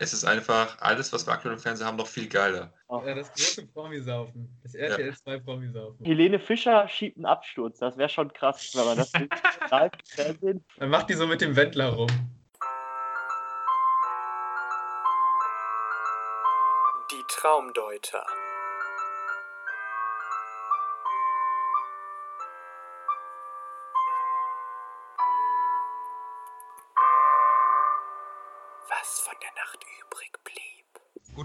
es ist einfach alles, was wir aktuell im Fernsehen haben, noch viel geiler. Ja, das große Promisaufen. Das RTL Ja. 2 Promisaufen. Helene Fischer schiebt einen Absturz. Das wäre schon krass, wenn man das live Fernsehen. Dann macht die so mit dem Wendler rum. Die Traumdeuter.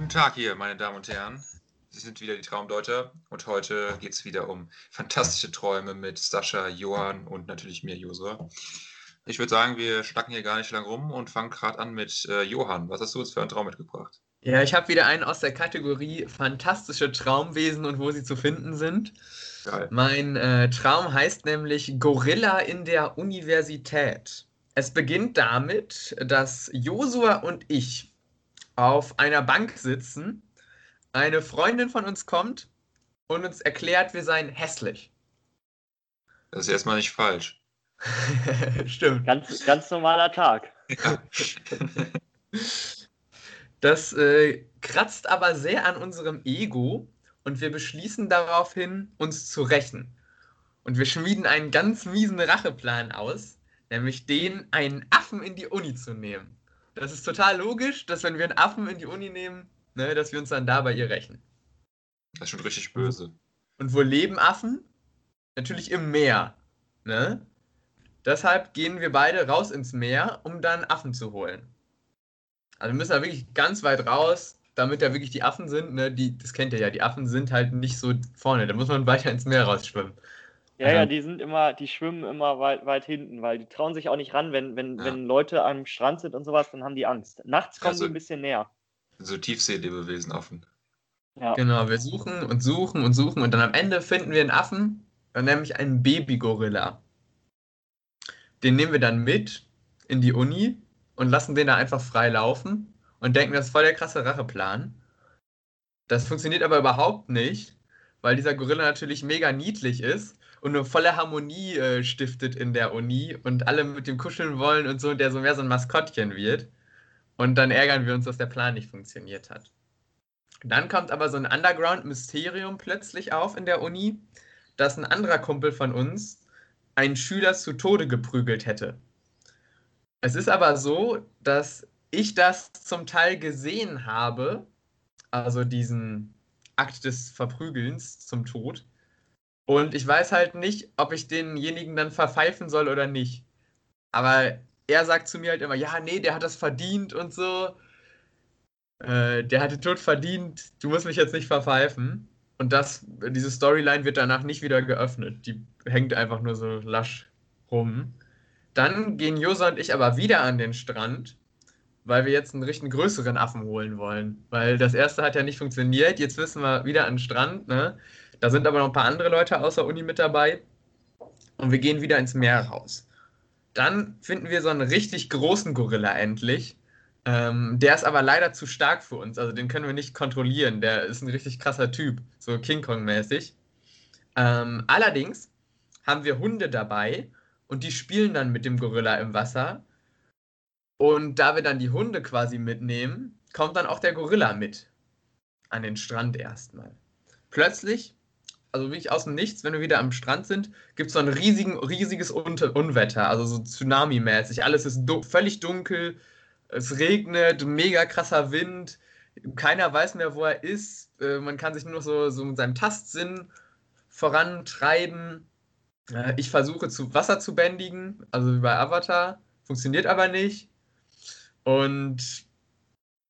Guten Tag hier, meine Damen und Herren. Sie sind wieder die Traumdeuter und heute geht es wieder um fantastische Träume mit Sascha, Johann und natürlich mir, Josua. Ich würde sagen, wir schnacken hier gar nicht lang rum und fangen gerade an mit äh, Johann. Was hast du uns für einen Traum mitgebracht? Ja, ich habe wieder einen aus der Kategorie fantastische Traumwesen und wo sie zu finden sind. Geil. Mein äh, Traum heißt nämlich Gorilla in der Universität. Es beginnt damit, dass Josua und ich auf einer Bank sitzen, eine Freundin von uns kommt und uns erklärt, wir seien hässlich. Das ist erstmal nicht falsch. Stimmt. Ganz, ganz normaler Tag. Ja. Das äh, kratzt aber sehr an unserem Ego und wir beschließen daraufhin, uns zu rächen. Und wir schmieden einen ganz miesen Racheplan aus, nämlich den, einen Affen in die Uni zu nehmen. Das ist total logisch, dass wenn wir einen Affen in die Uni nehmen, ne, dass wir uns dann da bei ihr rächen. Das ist schon richtig böse. Und wo leben Affen? Natürlich im Meer. Ne? Deshalb gehen wir beide raus ins Meer, um dann Affen zu holen. Also wir müssen da wirklich ganz weit raus, damit da wirklich die Affen sind. Ne? Die, das kennt ihr ja, die Affen sind halt nicht so vorne. Da muss man weiter ins Meer rausschwimmen. Ja, Ja. ja, die sind immer, die schwimmen immer weit, weit hinten, weil die trauen sich auch nicht ran, wenn, wenn, Ja. wenn Leute am Strand sind und sowas, dann haben die Angst. Nachts kommen Also- die ein bisschen näher. So Tiefseelebewesen, Affen. Ja. Genau, wir suchen und suchen und suchen und dann am Ende finden wir einen Affen, nämlich einen Babygorilla. Den nehmen wir dann mit in die Uni und lassen den da einfach frei laufen und denken, das ist voll der krasse Racheplan. Das funktioniert aber überhaupt nicht, weil dieser Gorilla natürlich mega niedlich ist und eine volle Harmonie äh, stiftet in der Uni und alle mit dem kuscheln wollen und so, und der so mehr so ein Maskottchen wird. Und dann ärgern wir uns, dass der Plan nicht funktioniert hat. Dann kommt aber so ein Underground-Mysterium plötzlich auf in der Uni, dass ein anderer Kumpel von uns einen Schüler zu Tode geprügelt hätte. Es ist aber so, dass ich das zum Teil gesehen habe, also diesen Akt des Verprügelns zum Tod. Und ich weiß halt nicht, ob ich denjenigen dann verpfeifen soll oder nicht. Aber er sagt zu mir halt immer, ja, nee, der hat das verdient und so. Äh, der hatte Tod verdient, du musst mich jetzt nicht verpfeifen. Und das, diese Storyline wird danach nicht wieder geöffnet. Die hängt einfach nur so lasch rum. Dann gehen Josa und ich aber wieder an den Strand, weil wir jetzt einen richtig größeren Affen holen wollen. Weil das erste hat ja nicht funktioniert. Jetzt wissen wir wieder an den Strand. Ne? Da sind aber noch ein paar andere Leute außer Uni mit dabei. Und wir gehen wieder ins Meer raus. Dann finden wir so einen richtig großen Gorilla endlich. Ähm, der ist aber leider zu stark für uns. Also den können wir nicht kontrollieren. Der ist ein richtig krasser Typ. So King Kong-mäßig. Ähm, allerdings haben wir Hunde dabei und die spielen dann mit dem Gorilla im Wasser. Und da wir dann die Hunde quasi mitnehmen, kommt dann auch der Gorilla mit. An den Strand erstmal. Plötzlich, also wirklich aus dem Nichts, wenn wir wieder am Strand sind, gibt es so ein riesigen, riesiges Unter Unwetter, also so Tsunami-mäßig. Alles ist du völlig dunkel, es regnet, mega krasser Wind, keiner weiß mehr, wo er ist. Äh, man kann sich nur noch so, so mit seinem Tastsinn vorantreiben. Äh, ich versuche zu Wasser zu bändigen, also wie bei Avatar, funktioniert aber nicht. Und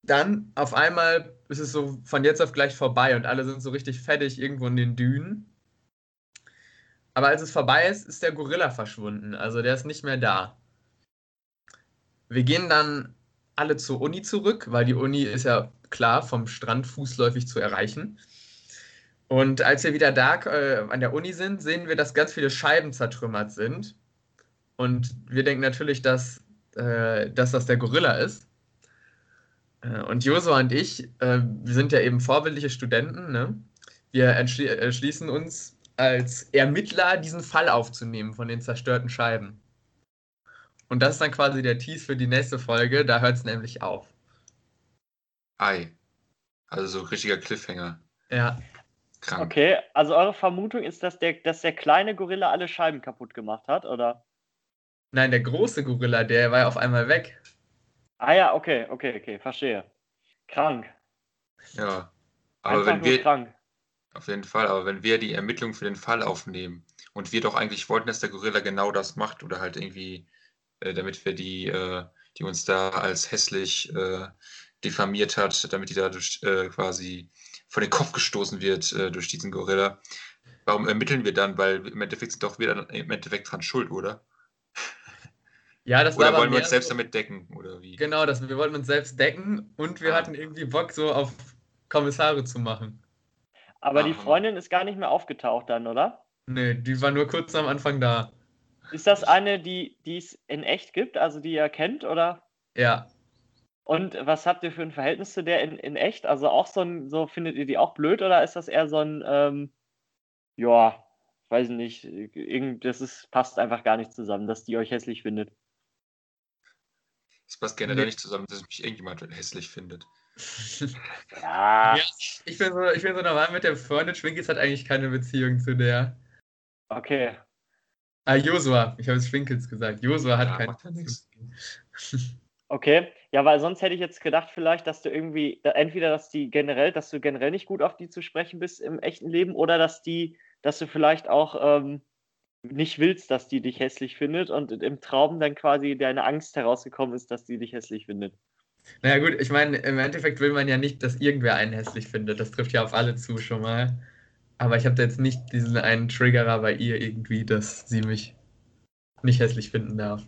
dann auf einmal ist es so von jetzt auf gleich vorbei und alle sind so richtig fettig irgendwo in den Dünen. Aber als es vorbei ist, ist der Gorilla verschwunden. Also der ist nicht mehr da. Wir gehen dann alle zur Uni zurück, weil die Uni ist ja klar vom Strand fußläufig zu erreichen. Und als wir wieder da äh, an der Uni sind, sehen wir, dass ganz viele Scheiben zertrümmert sind. Und wir denken natürlich, dass, äh, dass das der Gorilla ist. Äh, Und Josua und ich, äh, wir sind ja eben vorbildliche Studenten, ne? Wir entschli entschließen uns, als Ermittler diesen Fall aufzunehmen von den zerstörten Scheiben. Und das ist dann quasi der Tease für die nächste Folge, da hört es nämlich auf. Ei. Also so richtiger Cliffhanger. Ja. Krank. Okay, also eure Vermutung ist, dass der, dass der kleine Gorilla alle Scheiben kaputt gemacht hat, oder? Nein, der große Gorilla, der war ja auf einmal weg. Ah ja, okay, okay, okay, verstehe. Krank. Ja. Aber Einfach wenn wir, krank. auf jeden Fall, aber wenn wir die Ermittlungen für den Fall aufnehmen und wir doch eigentlich wollten, dass der Gorilla genau das macht oder halt irgendwie, äh, damit wir die, äh, die uns da als hässlich äh, diffamiert hat, damit die dadurch äh, quasi vor den Kopf gestoßen wird äh, durch diesen Gorilla. Warum ermitteln wir dann? Weil im Endeffekt sind doch wir dann im Endeffekt dran schuld, oder? Ja, das war Oder wollen wir uns selbst so, damit decken, oder wie? Genau, das, wir wollten uns selbst decken und wir Ah. hatten irgendwie Bock, so auf Kommissare zu machen. Aber die Aha. Freundin ist gar nicht mehr aufgetaucht dann, oder? Nee, die war nur kurz am Anfang da. Ist das eine, die die es in echt gibt, also die ihr kennt, oder? Ja. Und was habt ihr für ein Verhältnis zu der in, in echt? Also auch so ein, so findet ihr die auch blöd oder ist das eher so ein, ähm, ja, weiß ich nicht, irgend, das ist, passt einfach gar nicht zusammen, dass die euch hässlich findet. Das passt generell Nee. nicht zusammen, dass mich irgendjemand hässlich findet. Ja, Ja, ich bin so, ich bin so normal mit der Freundin. Schwinkels hat eigentlich keine Beziehung zu der. okay. Ah, Josua. Ich habe es Schwinkels gesagt. Josua hat Ja, keine Beziehung. Okay, ja, weil sonst hätte ich jetzt gedacht, vielleicht, dass du irgendwie, entweder, dass die generell, dass du generell nicht gut auf die zu sprechen bist im echten Leben oder dass die, dass du vielleicht auch ähm, nicht willst, dass die dich hässlich findet und im Traum dann quasi deine Angst herausgekommen ist, dass die dich hässlich findet. Naja, gut, ich meine, im Endeffekt will man ja nicht, dass irgendwer einen hässlich findet. Das trifft ja auf alle zu schon mal. Aber ich habe da jetzt nicht diesen einen Triggerer bei ihr irgendwie, dass sie mich nicht hässlich finden darf.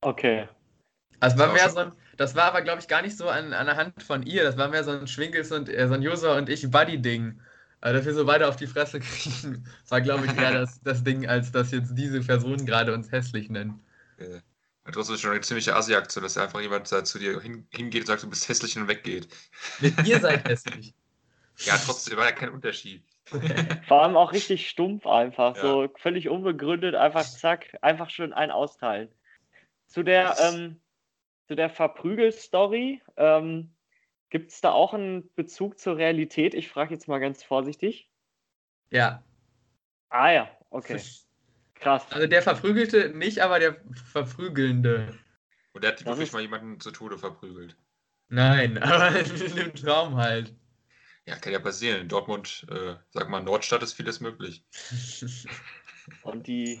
Okay. Also war mehr so ein, das war aber, glaube ich, gar nicht so an, an der Hand von ihr. Das war mehr so ein Schwinkels und äh, so ein Josua und ich Buddy-Ding. Also, dass wir so beide auf die Fresse kriegen, war, glaube ich, eher das, das Ding, als dass jetzt diese Person gerade uns hässlich nennt. Äh, Das ist schon eine ziemliche Assi-Aktion, dass einfach jemand da zu dir hin, hingeht und sagt, du bist hässlich und weggeht. Mit ihr seid hässlich. Ja, trotzdem war ja kein Unterschied. Vor allem auch richtig stumpf einfach, Ja. so völlig unbegründet, einfach zack, einfach schön ein austeilen. Zu der, ähm, zu der Verprügel-Story, ähm, gibt es da auch einen Bezug zur Realität? Ich frage jetzt mal ganz vorsichtig. Ja. Ah ja, okay, krass. Also der Verprügelte nicht, aber der Verprügelnde. Und der hat Das wirklich ist- mal jemanden zu Tode verprügelt. Nein, aber im Traum halt. Ja, kann ja passieren. In Dortmund, äh, sag mal, Nordstadt ist vieles möglich. Und die,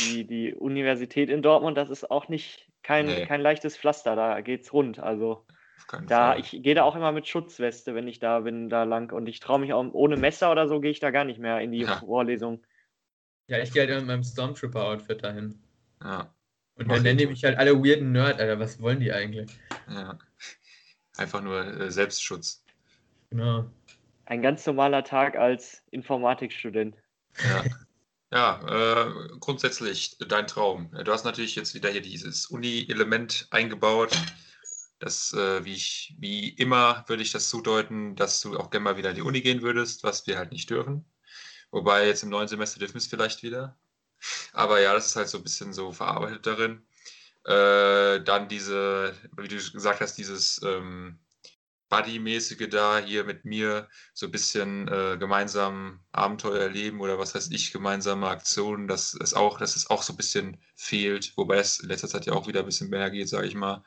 die, die Universität in Dortmund, das ist auch nicht kein, Nee. kein leichtes Pflaster, da geht's rund. Also da, Fall. ich gehe da auch immer mit Schutzweste, wenn ich da bin, da lang. Und ich traue mich auch, ohne Messer oder so gehe ich da gar nicht mehr in die Ja. Vorlesung. Ja, ich gehe halt immer mit meinem Stormtrooper-Outfit dahin. Ja, Und dann nennen die ich. mich halt alle weirden Nerd, Alter. Was wollen die eigentlich? ja. Einfach nur äh, Selbstschutz. Genau. Ein ganz normaler Tag als Informatikstudent. Ja. Ja, äh, grundsätzlich dein Traum. Du hast natürlich jetzt wieder hier dieses Uni-Element eingebaut. Das, äh, wie ich, wie immer würde ich das zudeuten, dass du auch gerne mal wieder in die Uni gehen würdest, was wir halt nicht dürfen. Wobei jetzt im neuen Semester dürfen wir es vielleicht wieder. Aber ja, das ist halt so ein bisschen so verarbeitet darin. Äh, dann diese, wie du gesagt hast, dieses ähm, Buddy-mäßige da hier mit mir, so ein bisschen äh, gemeinsam Abenteuer erleben oder was weiß ich, gemeinsame Aktionen, dass es auch, dass es auch so ein bisschen fehlt, wobei es in letzter Zeit ja auch wieder ein bisschen mehr geht, sage ich mal.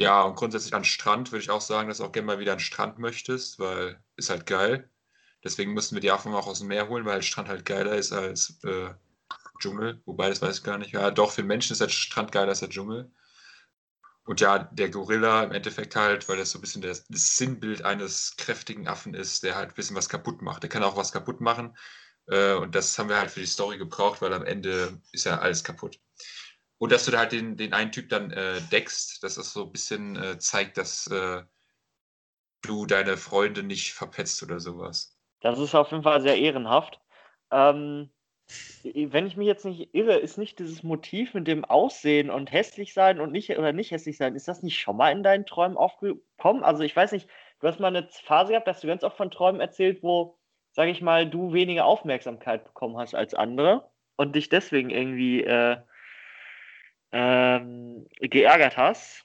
Ja, und grundsätzlich an Strand würde ich auch sagen, dass du auch gerne mal wieder an Strand möchtest, weil ist halt geil. Deswegen müssen wir die Affen auch aus dem Meer holen, weil Strand halt geiler ist als äh, Dschungel. Wobei, das weiß ich gar nicht. Ja, doch, für Menschen ist der Strand geiler als der Dschungel. Und ja, der Gorilla im Endeffekt halt, weil das so ein bisschen das, das Sinnbild eines kräftigen Affen ist, der halt ein bisschen was kaputt macht. Der kann auch was kaputt machen. Äh, und das haben wir halt für die Story gebraucht, weil am Ende ist ja alles kaputt. Und dass du da halt den, den einen Typ dann äh, deckst, dass das so ein bisschen äh, zeigt, dass äh, du deine Freunde nicht verpetzt oder sowas. Das ist auf jeden Fall sehr ehrenhaft. Ähm, wenn ich mich jetzt nicht irre, ist nicht dieses Motiv mit dem Aussehen und hässlich sein und nicht oder nicht hässlich sein, ist das nicht schon mal in deinen Träumen aufgekommen? Also ich weiß nicht, du hast mal eine Phase gehabt, dass du ganz oft von Träumen erzählt, wo, sage ich mal, du weniger Aufmerksamkeit bekommen hast als andere und dich deswegen irgendwie äh, ähm, geärgert hast.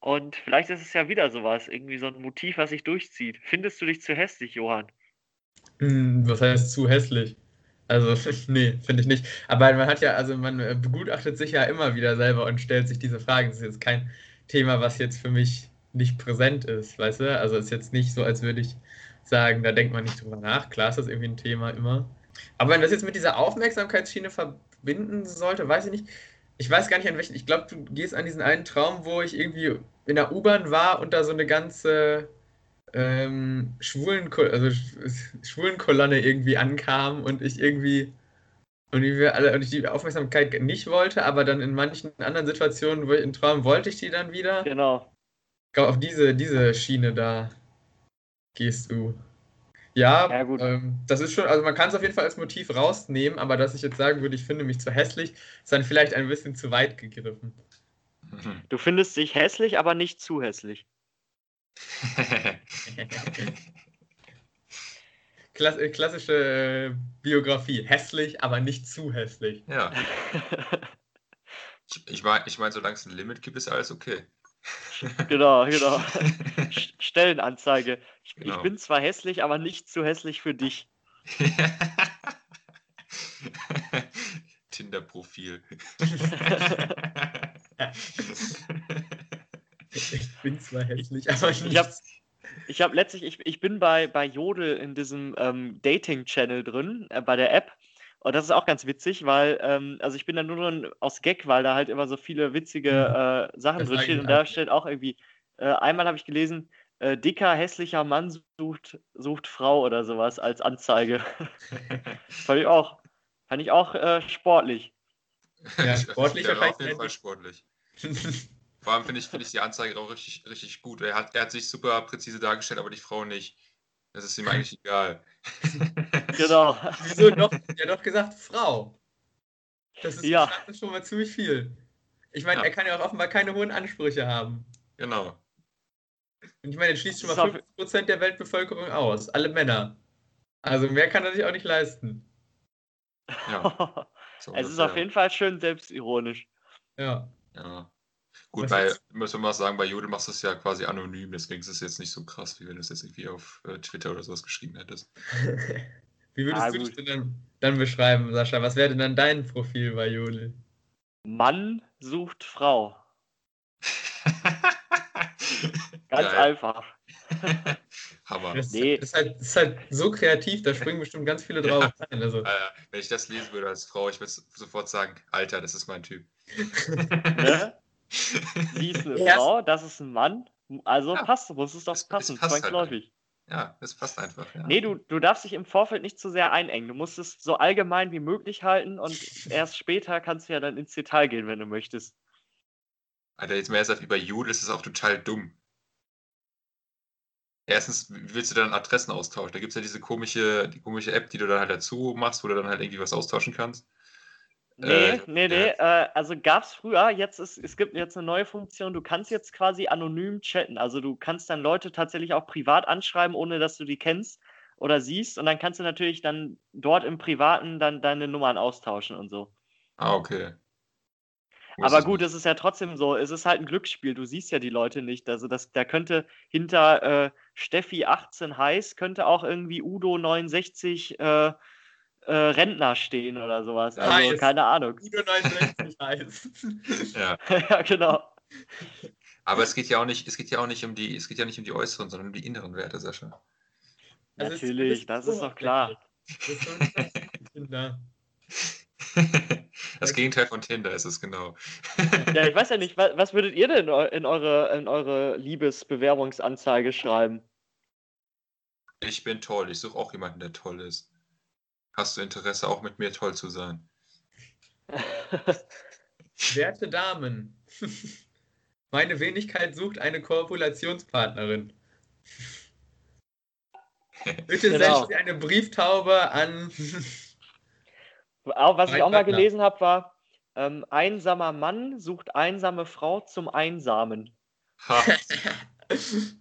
Und vielleicht ist es ja wieder sowas, irgendwie so ein Motiv, was sich durchzieht. Findest du dich zu hässlich, Johann? Hm, Was heißt zu hässlich? Also, nee, finde ich nicht. Aber man hat ja, also man äh, begutachtet sich ja immer wieder selber und stellt sich diese Fragen. Das ist jetzt kein Thema, was jetzt für mich nicht präsent ist, weißt du? Also ist jetzt nicht so, als würde ich sagen, da denkt man nicht drüber nach. Klar ist das irgendwie ein Thema immer. Aber wenn das jetzt mit dieser Aufmerksamkeitsschiene verbinden sollte, weiß ich nicht. Ich weiß gar nicht an welchen. Ich glaube, du gehst an diesen einen Traum, wo ich irgendwie in der U-Bahn war und da so eine ganze ähm, schwulen, also Sch- Schwulenkolonne irgendwie ankam und ich irgendwie und wir alle und ich die Aufmerksamkeit nicht wollte, aber dann in manchen anderen Situationen, wo ich in Traum wollte ich die dann wieder. Genau. Auf diese, diese Schiene da gehst du. Ja, Ja, gut. Ähm, das ist schon, also man kann es auf jeden Fall als Motiv rausnehmen, aber dass ich jetzt sagen würde, ich finde mich zu hässlich, ist dann vielleicht ein bisschen zu weit gegriffen. Du findest dich hässlich, aber nicht zu hässlich. Klass äh, klassische äh, Biografie. Hässlich, aber nicht zu hässlich. ja, ich, ich meine, ich mein, solange es ein Limit gibt, ist alles okay. genau, genau. St- Stellenanzeige. Ich, ich Genau. bin zwar hässlich, aber nicht zu hässlich für dich. Tinder-Profil. Ich bin zwar hässlich, aber nicht. Ich hab- Ich habe letztlich, ich, ich bin bei, bei Jodel in diesem ähm, Dating-Channel drin, äh, bei der App. Und das ist auch ganz witzig, weil, ähm, also ich bin da nur drin aus Gag, weil da halt immer so viele witzige äh, Sachen Das drin stehen. Und da auch. steht auch irgendwie, äh, einmal habe ich gelesen, äh, dicker, hässlicher Mann sucht, sucht Frau oder sowas als Anzeige. fand ich auch, fand ich auch äh, sportlich. Ja, sportlich auf jeden Fall sportlich. Vor allem finde ich, finde ich die Anzeige auch richtig, richtig gut. Er hat, er hat sich super präzise dargestellt, aber die Frau nicht. Das ist ihm eigentlich egal. Genau. Wieso doch? Er hat doch gesagt, Frau. Das ist, Ja. schon mal ziemlich viel. Ich meine, Ja. er kann ja auch offenbar keine hohen Ansprüche haben. Genau. Und ich meine, er schließt schon mal ist 50% der Weltbevölkerung aus. Alle Männer. Also mehr kann er sich auch nicht leisten. Ja, so es ist auf jeden Fall schön selbstironisch. Ja. Ja. Gut, bei, jetzt? müssen wir mal sagen, bei Jodel machst du es ja quasi anonym, deswegen ist es jetzt nicht so krass, wie wenn du es jetzt irgendwie auf äh, Twitter oder sowas geschrieben hättest. Wie würdest Ah, du dich denn dann, beschreiben, Sascha? Was wäre denn dann dein Profil bei Jodel? Mann sucht Frau. Ganz Geil. einfach. Hammer. Das, Nee. das, ist halt, das ist halt so kreativ, da springen bestimmt ganz viele drauf rein. Also, Äh, wenn ich das lesen würde als Frau, ich würde sofort sagen, Alter, das ist mein Typ. Ne? Sie ist eine Erst- Frau, das ist ein Mann. Also Ja. passt, muss es doch Es- es passen, halt zwangsläufig. Ja, das passt einfach. Ja. Nee, du, du darfst dich im Vorfeld nicht zu sehr einengen. Du musst es so allgemein wie möglich halten und erst später kannst du ja dann ins Detail gehen, wenn du möchtest. Alter, jetzt mehr sagt wie bei Jodel, ist es auch total dumm. Erstens, willst du dann Adressen austauschen? Da gibt es ja diese komische, die komische App, die du dann halt dazu machst, wo du dann halt irgendwie was austauschen kannst. Nee, Äh, nee, nee. Äh, also gab es früher, jetzt ist, es gibt jetzt eine neue Funktion, du kannst jetzt quasi anonym chatten. Also du kannst dann Leute tatsächlich auch privat anschreiben, ohne dass du die kennst oder siehst. Und dann kannst du natürlich dann dort im Privaten dann deine Nummern austauschen und so. Ah, okay. Aber gut, es ist ja trotzdem so, es ist halt ein Glücksspiel, du siehst ja die Leute nicht. Also das, da könnte hinter äh, Steffi 18 heiß, könnte auch irgendwie Udo 69 äh, äh, Rentner stehen oder sowas. Also Heiß. keine Ahnung. Udo 69 heißt. Ja. ja, genau. Aber es geht ja auch nicht, es geht ja auch nicht um die, es geht ja nicht um die äußeren, sondern um die inneren Werte, Sascha. Also ist Natürlich, das ist doch klar. Das Gegenteil von Tinder ist es genau. Ja, ich weiß ja nicht, was, was würdet ihr denn in eure, in eure Liebesbewerbungsanzeige schreiben? Ich bin toll, ich suche auch jemanden, der toll ist. Hast du Interesse, auch mit mir toll zu sein? Werte Damen, meine Wenigkeit sucht eine Koopulationspartnerin. Bitte Genau. senden Sie eine Brieftaube an. Was ich auch mal gelesen habe, war, ähm, einsamer Mann sucht einsame Frau zum Einsamen. Ha, das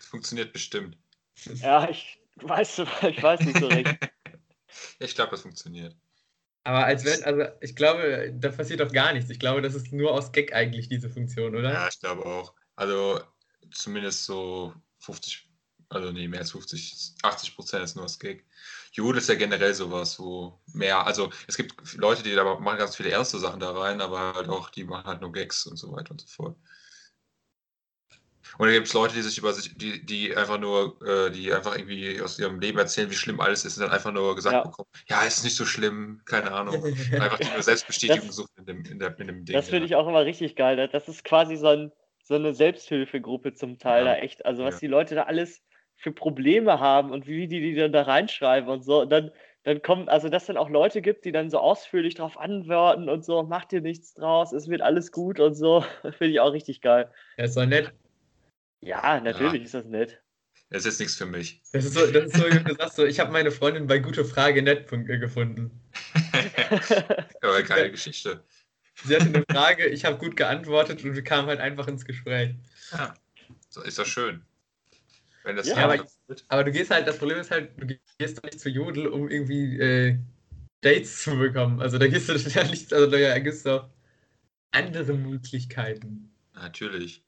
funktioniert bestimmt. Ja, ich weiß, ich weiß nicht so recht. Ich glaube, das funktioniert. Aber als wenn, also ich glaube, da passiert doch gar nichts. Ich glaube, das ist nur aus Gag eigentlich diese Funktion, oder? Ja, ich glaube auch. Also zumindest so 50, also nee, mehr als 50, 80 Prozent ist nur das Gag. Jude ist ja generell sowas, wo mehr, also es gibt Leute, die da machen ganz viele ernste Sachen da rein, aber halt auch, die machen halt nur Gags und so weiter und so fort. Und dann gibt es Leute, die sich über sich, die, die einfach nur, äh, die einfach irgendwie aus ihrem Leben erzählen, wie schlimm alles ist und dann einfach nur gesagt Ja. bekommen, ja, ist nicht so schlimm, keine Ahnung. Einfach die nur Selbstbestätigung suchen in dem, in, der, in dem Ding. Das finde ja. ich auch immer richtig geil. ne? Das ist quasi so, ein, so eine Selbsthilfegruppe zum Teil Ja. da echt. Also was Ja. die Leute da alles für Probleme haben und wie die die dann da reinschreiben und so. Und dann, dann kommen, also dass dann auch Leute gibt, die dann so ausführlich darauf antworten und so, mach dir nichts draus, es wird alles gut und so. Finde ich auch richtig geil. Ja, ist doch nett. Ja, natürlich ist das nett. Das ist jetzt nichts für mich. Das ist so, das ist so wie du sagst, so, ich habe meine Freundin bei gutefrage.net äh, gefunden. Aber geile Geschichte. Sie hatte eine Frage, ich habe gut geantwortet und wir kamen halt einfach ins Gespräch. Ja. So, ist doch schön. Wenn das Ja, aber- wird. Aber du gehst halt, das Problem ist halt, du gehst doch nicht zu Jodel, um irgendwie äh, Dates zu bekommen. Also da gehst du ja nicht, also da gibt es doch andere Möglichkeiten. Natürlich.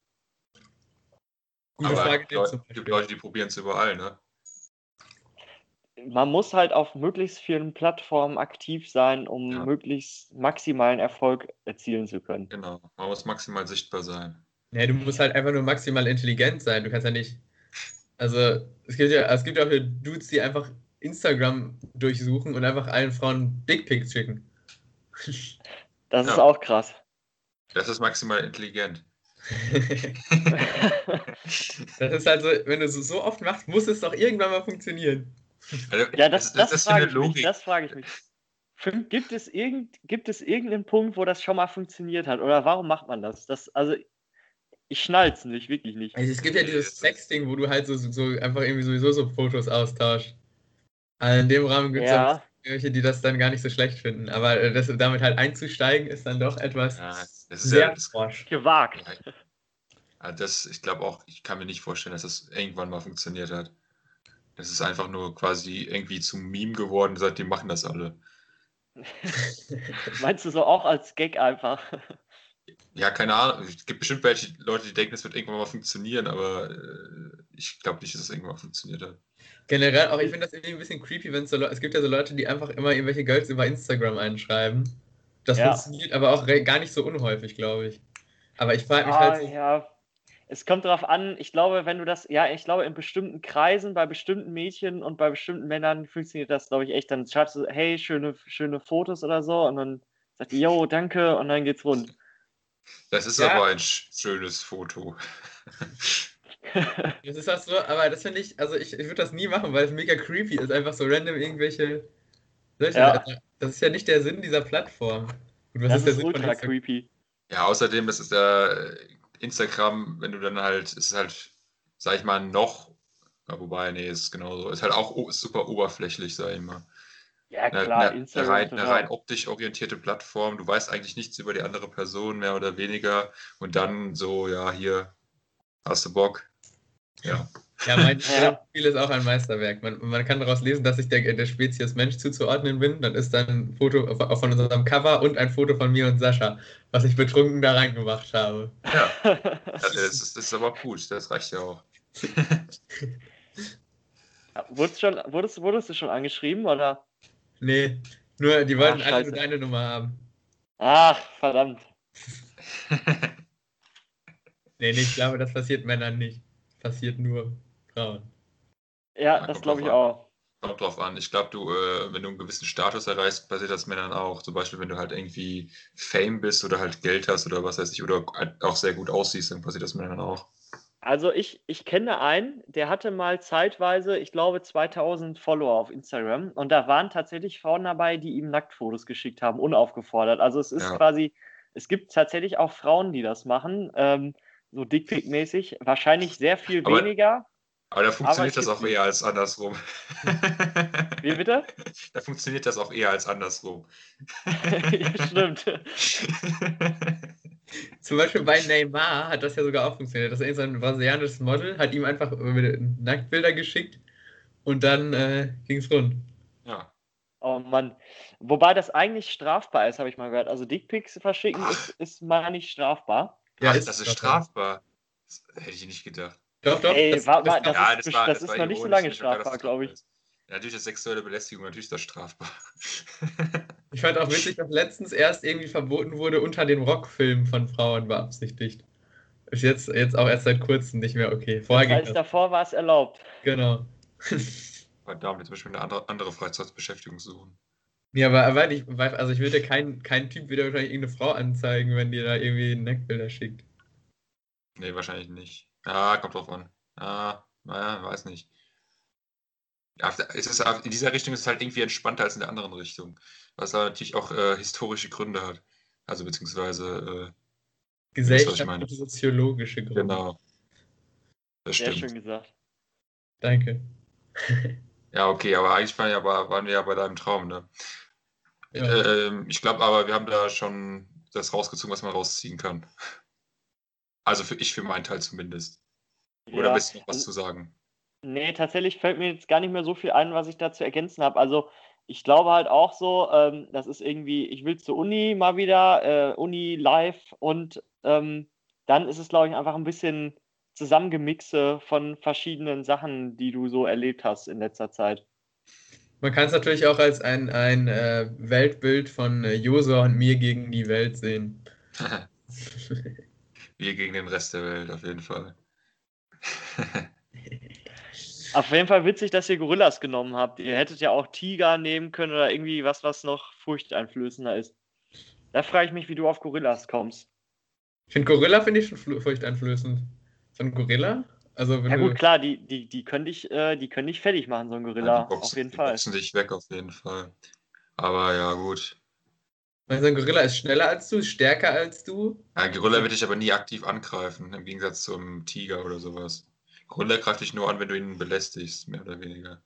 Gute aber Frage, es gibt. Leute, die probieren es überall, ne? Man muss halt auf möglichst vielen Plattformen aktiv sein, um Ja. möglichst maximalen Erfolg erzielen zu können. Genau. Man muss maximal sichtbar sein. Ja, du musst halt einfach nur maximal intelligent sein. Du kannst ja nicht. Also, es gibt ja, es gibt ja auch hier Dudes, die einfach Instagram durchsuchen und einfach allen Frauen Dickpics schicken. Das ist Ja. auch krass. Das ist maximal intelligent. das ist halt so, wenn du es so oft machst, muss es doch irgendwann mal funktionieren. Also, Ja, das, das, ist frage eine ich mich. Logik. Das frage ich mich. Gibt es, irgend, gibt es irgendeinen Punkt, wo das schon mal funktioniert hat? Oder warum macht man das? das also, ich schnall's nicht, wirklich nicht. Also es gibt ja dieses Sexting, wo du halt so, so einfach irgendwie sowieso so Fotos austauschst. Also in dem Rahmen gibt es Ja, welche, die das dann gar nicht so schlecht finden. Aber äh, das, damit halt einzusteigen, ist dann doch etwas Ja, das ist sehr ja, das, gewagt. ja, das, ich glaube auch, ich kann mir nicht vorstellen, dass das irgendwann mal funktioniert hat. Das ist einfach nur quasi irgendwie zum Meme geworden, seitdem machen das alle. Meinst du so auch als Gag einfach? Ja, keine Ahnung. Es gibt bestimmt welche Leute, die denken, es wird irgendwann mal funktionieren, aber äh, ich glaube nicht, dass es irgendwann mal funktioniert hat. Generell auch, ich finde das irgendwie ein bisschen creepy, wenn es so Leute, es gibt ja so Leute, die einfach immer irgendwelche Girls über Instagram einschreiben. Das Ja. funktioniert aber auch gar nicht so unhäufig, glaube ich. Aber ich frage mich Ah, halt so, ja. Es kommt darauf an, ich glaube, wenn du das, ja, ich glaube, in bestimmten Kreisen, bei bestimmten Mädchen und bei bestimmten Männern funktioniert das, glaube ich, echt. Dann schreibst du, hey, schöne, schöne Fotos oder so und dann sagt die, yo, danke und dann geht's rund. Das ist Ja. aber ein sch schönes Foto. das ist das so, aber das finde ich, also ich, ich würde das nie machen, weil es mega creepy ist, einfach so random irgendwelche. Ja. Das ist ja nicht der Sinn dieser Plattform. Und was Das ist der ist Sinn von ultra Instagram? creepy. Ja, außerdem, das ist ja äh, Instagram, wenn du dann halt, es ist halt, sag ich mal, noch, ja, wobei, nee, ist genauso, ist halt auch ist super oberflächlich, sag ich mal. Ja, Eine, klar, eine, Instagram. rein, eine rein optisch orientierte Plattform, du weißt eigentlich nichts über die andere Person, mehr oder weniger. Und dann so, ja, hier, hast du Bock? Ja. Ja, mein Ja. Spiel ist auch ein Meisterwerk. Man, man kann daraus lesen, dass ich der, der Spezies Mensch zuzuordnen bin. Dann ist dann ein Foto von unserem Cover und ein Foto von mir und Sascha, was ich betrunken da reingemacht habe. Ja, das ist, das ist aber gut, das reicht ja auch. wurdest, schon, wurdest, wurdest du schon angeschrieben oder? Nee, nur, die wollten Ach, alle nur deine Nummer haben. Ach, verdammt. Nee, nee, ich glaube, das passiert Männern nicht. Passiert nur Frauen. Ja, das glaube ich an. auch. Kommt drauf an. Ich glaube, du, äh, wenn du einen gewissen Status erreichst, passiert das Männern auch. Zum Beispiel, wenn du halt irgendwie Fame bist oder halt Geld hast oder was weiß ich, oder halt auch sehr gut aussiehst, dann passiert das Männern auch. Also ich, ich kenne einen, der hatte mal zeitweise, ich glaube, 2000 Follower auf Instagram und da waren tatsächlich Frauen dabei, die ihm Nacktfotos geschickt haben, unaufgefordert. Also es ist Ja. quasi, es gibt tatsächlich auch Frauen, die das machen, ähm, so Dickpick-mäßig, wahrscheinlich sehr viel Aber- weniger. Aber da funktioniert es das auch eher als andersrum. Wie bitte? Da funktioniert das auch eher als andersrum. ja, stimmt. Zum Beispiel bei Neymar hat das ja sogar auch funktioniert. Das ist so ein brasilianisches Model, hat ihm einfach Nacktbilder geschickt und dann äh, ging es rund. Ja. Oh Mann. Wobei das eigentlich strafbar ist, habe ich mal gehört. Also Dickpics verschicken ist, ist mal nicht strafbar. Ach, ist das ist strafbar. Das hätte ich nicht gedacht. Doch, doch. Ey, war- war- das, das ist- das ist noch nicht so lange strafbar, das glaub ich. ist. Ja, natürlich ist sexuelle Belästigung, natürlich ist das strafbar. ich fand auch witzig, dass letztens erst irgendwie verboten wurde, unter den Rockfilmen von Frauen beabsichtigt. Ist jetzt, jetzt auch erst seit kurzem nicht mehr okay. Vorher Das ging heißt, das. davor war es erlaubt. Genau. Verdammt, jetzt ich mir eine andere, andere Freizeitbeschäftigung suchen. Ja, aber, aber ich, weil- also ich würde kein, kein Typ wieder wahrscheinlich irgendeine Frau anzeigen, wenn die da irgendwie Nacktbilder schickt. Nee, wahrscheinlich nicht. Ja, kommt drauf an. Ah, naja, weiß nicht. Ja, es ist, in dieser Richtung ist es halt irgendwie entspannter als in der anderen Richtung. Was da natürlich auch äh, historische Gründe hat. Also beziehungsweise, ich Gesellschaftliche, soziologische äh, Gründe. genau. Das Sehr stimmt. schön gesagt. Danke. Ja, okay, aber eigentlich waren, ja, bei- waren wir ja bei deinem Traum, ne? Ja. Ähm, ich glaube aber, wir haben da schon das rausgezogen, was man rausziehen kann. Also für ich für meinen Teil zumindest. Oder Ja. willst du noch was zu sagen? Nee, tatsächlich fällt mir jetzt gar nicht mehr so viel ein, was ich da zu ergänzen habe. Also ich glaube halt auch so, ähm, das ist irgendwie, ich will zur Uni mal wieder, äh, Uni live und ähm, dann ist es, glaube ich, einfach ein bisschen Zusammengemixe von verschiedenen Sachen, die du so erlebt hast in letzter Zeit. Man kann es natürlich auch als ein, ein äh, Weltbild von äh, Josua und mir gegen die Welt sehen. Wir gegen den Rest der Welt, auf jeden Fall. Auf jeden Fall witzig, dass ihr Gorillas genommen habt. Ihr hättet ja auch Tiger nehmen können oder irgendwie was, was noch furchteinflößender ist. Da frage ich mich, wie du auf Gorillas kommst. Ich finde Gorilla finde ich schon furchteinflößend. So ein Gorilla? Also Ja gut, klar, die, die, die können dich, äh, die können dich fertig machen, so ein Ja, Gorilla. die boxen, auf jeden die Fall. boxen dich weg, auf jeden Fall. Aber ja, gut. Also ein Gorilla ist schneller als du, ist stärker als du. Ein Gorilla wird dich aber nie aktiv angreifen, im Gegensatz zum Tiger oder sowas. Gorilla greift dich nur an, wenn du ihn belästigst, mehr oder weniger.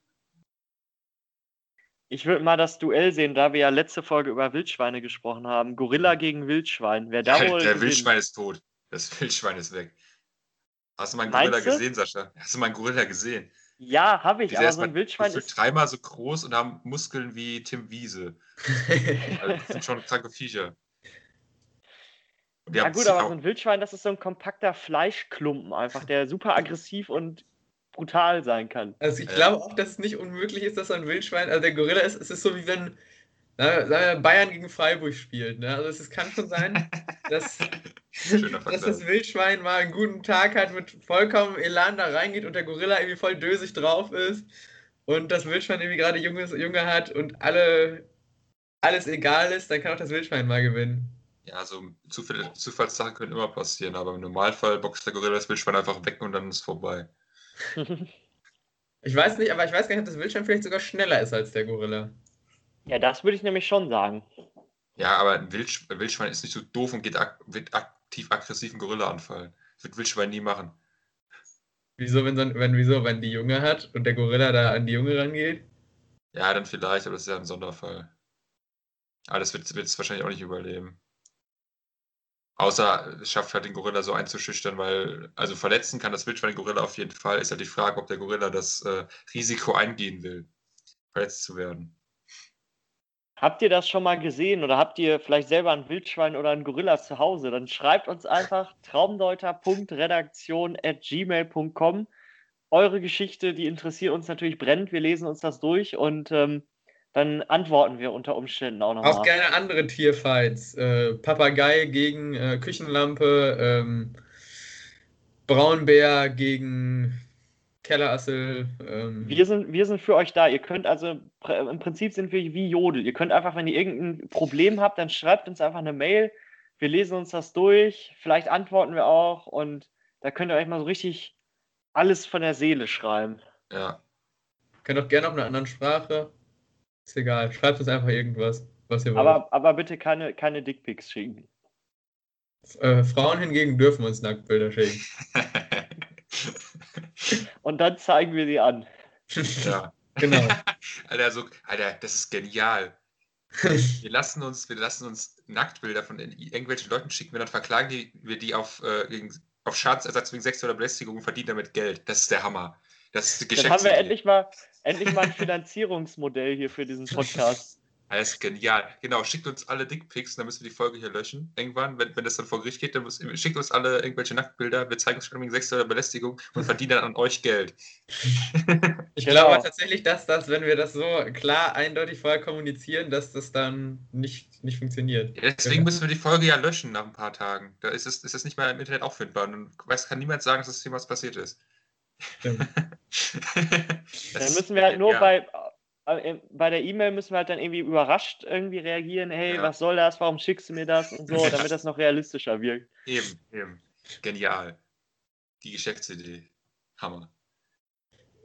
Ich würde mal das Duell sehen, da wir ja letzte Folge über Wildschweine gesprochen haben. Gorilla gegen Wildschwein. Wer da Der, wohl der gewinnt? Wildschwein ist tot. Das Wildschwein ist weg. Hast du meinen Meinst Gorilla du? gesehen, Sascha? Hast du meinen Gorilla gesehen? Ja, habe ich, aber ist so ein mal Wildschwein ist. dreimal so groß und haben Muskeln wie Tim Wiese. Also, das sind schon kranke Viecher. Ja gut, aber so ein Wildschwein, das ist so ein kompakter Fleischklumpen einfach, der super aggressiv und brutal sein kann. Also ich glaube auch, dass es nicht unmöglich ist, dass so ein Wildschwein, also der Gorilla ist, es ist so wie wenn wir, Bayern gegen Freiburg spielt. Ne? Also es kann schon sein, dass, dass das Wildschwein mal einen guten Tag hat, mit vollkommen Elan da reingeht und der Gorilla irgendwie voll dösig drauf ist und das Wildschwein irgendwie gerade Junge, Junge hat und alle, alles egal ist, dann kann auch das Wildschwein mal gewinnen. Ja, so Zufall, Zufallssachen können immer passieren, aber im Normalfall boxt der Gorilla das Wildschwein einfach weg und dann ist vorbei. Ich weiß nicht, aber ich weiß gar nicht, ob das Wildschwein vielleicht sogar schneller ist als der Gorilla. Ja, das würde ich nämlich schon sagen. Ja, aber ein Wildsch ein Wildschwein ist nicht so doof und geht ak wird aktiv aggressiv einen Gorilla anfallen. Das wird Wildschwein nie machen. Wieso, wenn, so ein- wenn, wieso, wenn die Junge hat und der Gorilla da an die Junge rangeht? Ja, dann vielleicht, aber das ist ja ein Sonderfall. Aber das wird es wahrscheinlich auch nicht überleben. Außer es schafft halt den Gorilla so einzuschüchtern, weil, also verletzen kann das Wildschwein den Gorilla auf jeden Fall. Ist halt die Frage, ob der Gorilla das äh, Risiko eingehen will, verletzt zu werden. Habt ihr das schon mal gesehen oder habt ihr vielleicht selber ein Wildschwein oder ein Gorilla zu Hause? Dann schreibt uns einfach traumdeuter.redaktion.gmail.com eure Geschichte, die interessiert uns natürlich brennend. Wir lesen uns das durch und ähm, dann antworten wir unter Umständen auch Auch nochmal. gerne andere Tierfights. Äh, Papagei gegen äh, Küchenlampe, ähm, Braunbär gegen Kellerassel. Ähm, Wir sind, wir sind für euch da. Ihr könnt also, im Prinzip sind wir wie Jodel. Ihr könnt einfach, wenn ihr irgendein Problem habt, dann schreibt uns einfach eine Mail. Wir lesen uns das durch. Vielleicht antworten wir auch. Und da könnt ihr euch mal so richtig alles von der Seele schreiben. Ja, könnt auch gerne auf einer anderen Sprache. Ist egal. Schreibt uns einfach irgendwas, was ihr wollt. Aber, aber bitte keine, keine Dickpics schicken. äh, Frauen hingegen dürfen uns Nacktbilder schicken. Und dann zeigen wir sie an. ja. genau. Alter, so, Alter, das ist genial. Wir lassen uns, wir lassen uns Nacktbilder von irgendwelchen Leuten schicken, wir dann verklagen die, wir die auf, äh, gegen, auf Schadensersatz wegen sexueller Belästigung und verdienen damit Geld. Das ist der Hammer. Das ist die Dann haben wir endlich mal, endlich mal ein Finanzierungsmodell hier für diesen Podcast. Alles genial. Genau, schickt uns alle Dickpics, dann müssen wir die Folge hier löschen. Irgendwann, wenn, wenn das dann vor Gericht geht, dann muss, schickt uns alle irgendwelche Nacktbilder. Wir zeigen Streaming sexuelle Belästigung und verdienen dann an euch Geld. Ich Genau. glaube tatsächlich, dass das, wenn wir das so klar, eindeutig vorher kommunizieren, dass das dann nicht, nicht funktioniert. Ja, deswegen müssen wir die Folge ja löschen nach ein paar Tagen. Da ist es, ist es nicht mehr im Internet auffindbar. Und dann weiß, kann niemand sagen, dass das jemals passiert ist. Stimmt. Dann müssen wir halt nur ja. bei, bei der E-Mail müssen wir halt dann irgendwie überrascht irgendwie reagieren. Hey, Ja. was soll das? Warum schickst du mir das? Und so, damit das noch realistischer wirkt. Eben, eben. Genial. Die Geschäftsidee. Hammer.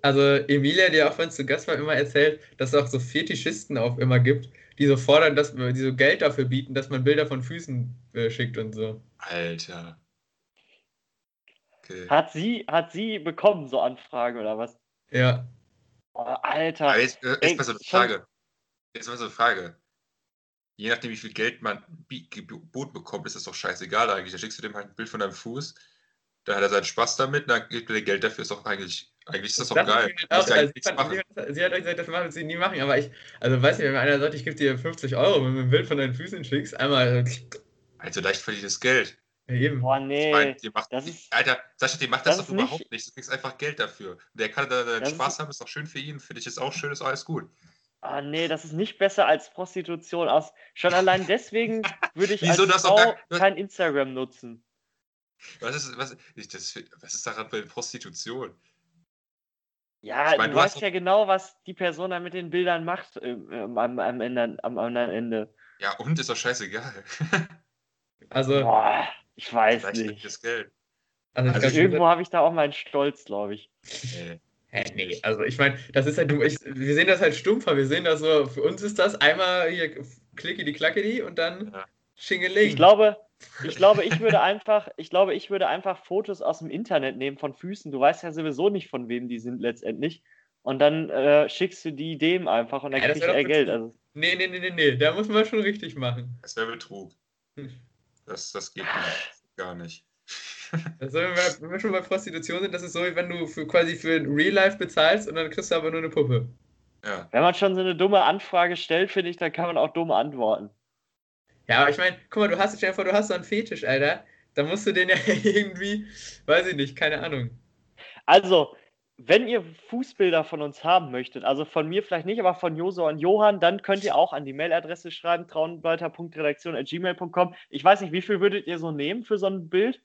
Also Emilia, die auch von zu Gast war, immer erzählt, dass es auch so Fetischisten auch immer gibt, die so fordern, dass die so Geld dafür bieten, dass man Bilder von Füßen äh, schickt und so. Alter. Okay. Hat sie, hat sie bekommen, so Anfragen oder was? Ja. Oh, Alter. Aber jetzt, äh, Ey, mal so eine Frage. Jetzt mal so eine Frage. Je nachdem, wie viel Geld man geboten bekommt, ist das doch scheißegal eigentlich. Da schickst du dem halt ein Bild von deinem Fuß, da hat er seinen Spaß damit, dann gibt er dir Geld dafür, ist doch eigentlich, eigentlich ist das doch Das geil. Du musst auch, also, sie, machen. hat, sie hat euch gesagt, das wird sie nie machen, aber ich, also weiß nicht, wenn mir einer sagt, ich gebe dir 50 Euro, wenn du ein Bild von deinen Füßen schickst, einmal Also leicht verdientes Geld. Äh, eben. Boah, Ich nee. meine, dir macht, das ist- Alter, Sascha, dir macht das, das doch ist nicht- überhaupt nichts. Du kriegst einfach Geld dafür. Der kann da Das Spaß ist- haben, ist doch schön für ihn. Für dich ist auch schön, ist alles gut. Ah, nee, das ist nicht besser als Prostitution aus. Schon allein deswegen würde ich Wieso? als Frau gar- kein Instagram nutzen. Was ist, was, ich, das, was ist daran bei Prostitution? Ja, Ich mein, du du weißt doch- ja genau, was die Person da mit den Bildern macht ähm, ähm, am, am, Ende, am anderen Ende. Ja, und ist doch scheißegal. Also, Boah, ich weiß Leicht nicht. verdientes Geld. also, also Irgendwo habe ich da auch meinen Stolz, glaube ich. Nee. Hä, nee, also ich meine, das ist halt, du, ich, wir sehen das halt stumpfer, wir sehen das so, für uns ist das einmal hier klickidi klackidi und dann Ja. Schingeling. Ich glaube, ich glaube, ich würde einfach, ich glaube, ich würde einfach Fotos aus dem Internet nehmen von Füßen. Du weißt ja sowieso nicht, von wem die sind letztendlich. Und dann äh, schickst du die dem einfach und dann Ja, das kriegt er Geld. Also, Nee, nee, nee, nee, nee, da muss man schon richtig machen. Das wäre Betrug. Hm. Das, das geht nicht. Gar nicht. Also, wenn, wir, wenn wir schon bei Prostitution sind, das ist so, wie wenn du für, quasi für Real Life bezahlst und dann kriegst du aber nur eine Puppe. Ja. wenn man schon so eine dumme Anfrage stellt, finde ich, dann kann man auch dumme antworten. Ja, aber ich meine, guck mal, du hast, stell dir vor, du hast so einen Fetisch, Alter. Da musst du den ja irgendwie, weiß ich nicht, keine Ahnung. Also, wenn ihr Fußbilder von uns haben möchtet, also von mir vielleicht nicht, aber von Josua und Johann, dann könnt ihr auch an die Mailadresse schreiben, traunwalter.redaktion.gmail.com. Ich weiß nicht, wie viel würdet ihr so nehmen für so ein Bild?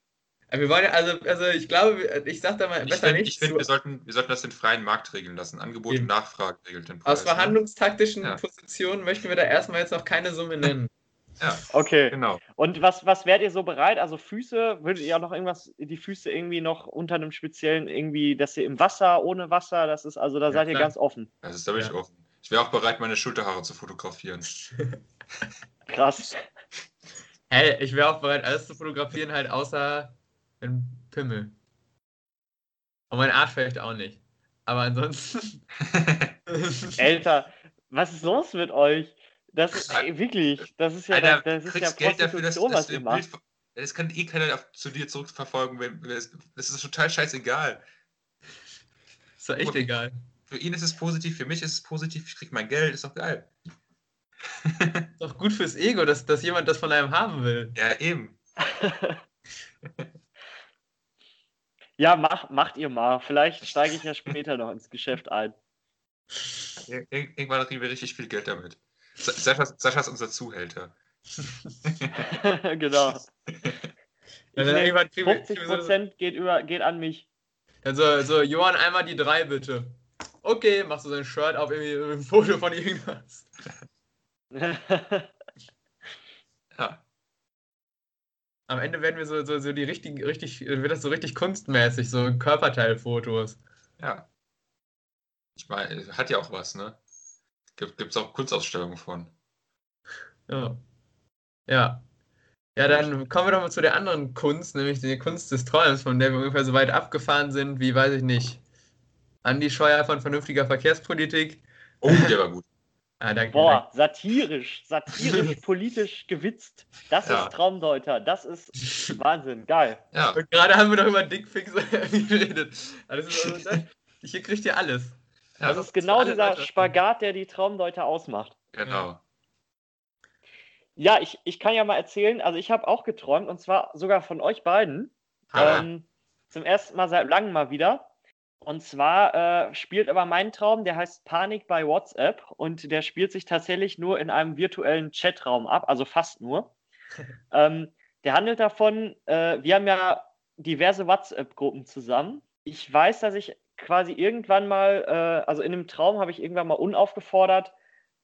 Aber wir wollen ja, also, also ich glaube, ich sag da mal Ich besser finde, nicht. ich find, zu- wir, sollten, wir sollten das den freien Markt regeln lassen. Angebot und Nachfrage regelt den aus Preis. ne? verhandlungstaktischen Ja. Positionen möchten wir da erstmal jetzt noch keine Summe nennen. Ja, Okay. genau. Und was, was wärt ihr so bereit? Also Füße, würdet ihr auch noch irgendwas, die Füße irgendwie noch unter einem speziellen, irgendwie, dass ihr im Wasser, ohne Wasser, das ist, also da Ja, seid ihr klar. ganz offen. Das ist da bin ich Ja. offen. Ich wäre auch bereit, meine Schulterhaare zu fotografieren. Krass. Hey, ich wäre auch bereit, alles zu fotografieren, halt außer ein Pimmel. Und mein Arsch vielleicht auch nicht. Aber ansonsten. Alter, was ist los mit euch? Das ist ey, wirklich, das ist ja, Alter, das du ist ja Geld dafür, dass, dass was du. Bild. Das kann eh keiner auf, zu dir zurückverfolgen. Wenn, das ist total scheißegal. ist doch echt egal. Für ihn ist es positiv, für mich ist es positiv. Ich krieg mein Geld, ist doch geil. Ist doch gut fürs Ego, dass, dass jemand das von einem haben will. Ja, eben. Ja, mach, macht ihr mal. Vielleicht steige ich ja später noch ins Geschäft ein. Ir irgendwann kriegen wir richtig viel Geld damit. Sa- Sascha, Sascha ist unser Zuhälter. genau. Dann Ich irgendwann kriegen wir- 50 kriegen wir so- Prozent geht, über, geht an mich. Also, so, Johann, einmal die drei bitte. Okay, machst du sein Shirt auf, irgendwie ein Foto von irgendwas. Ja. Am Ende werden wir so, so, so die richtig, richtig, wird das so richtig kunstmäßig, so Körperteilfotos. Ja. Ich meine, hat ja auch was, ne? Gibt es auch Kunstausstellungen von. Ja. Ja. Ja, dann kommen wir doch mal zu der anderen Kunst, nämlich die Kunst des Träumens, von der wir ungefähr so weit abgefahren sind, wie weiß ich nicht. Andi Scheuer von vernünftiger Verkehrspolitik. Oh, der war gut. Ah, danke. Boah, satirisch, satirisch, politisch gewitzt. Das Ja. ist Traumdeuter. Das ist Wahnsinn. Geil. Ja, Und gerade haben wir noch über Dickpics geredet. Also, das, hier kriegt ihr alles. Ja Das ist genau dieser Leute. Spagat, der die Traumdeuter ausmacht. genau. Ja, ich, ich kann ja mal erzählen, also ich habe auch geträumt und zwar sogar von euch beiden. Ah. Ähm, zum ersten Mal seit langem mal wieder. Und zwar äh, spielt aber mein Traum, der heißt Panik bei WhatsApp und der spielt sich tatsächlich nur in einem virtuellen Chatraum ab, also fast nur. ähm, der handelt davon, äh, wir haben ja diverse WhatsApp-Gruppen zusammen. Ich weiß, dass ich quasi irgendwann mal, äh, also in einem Traum habe ich irgendwann mal unaufgefordert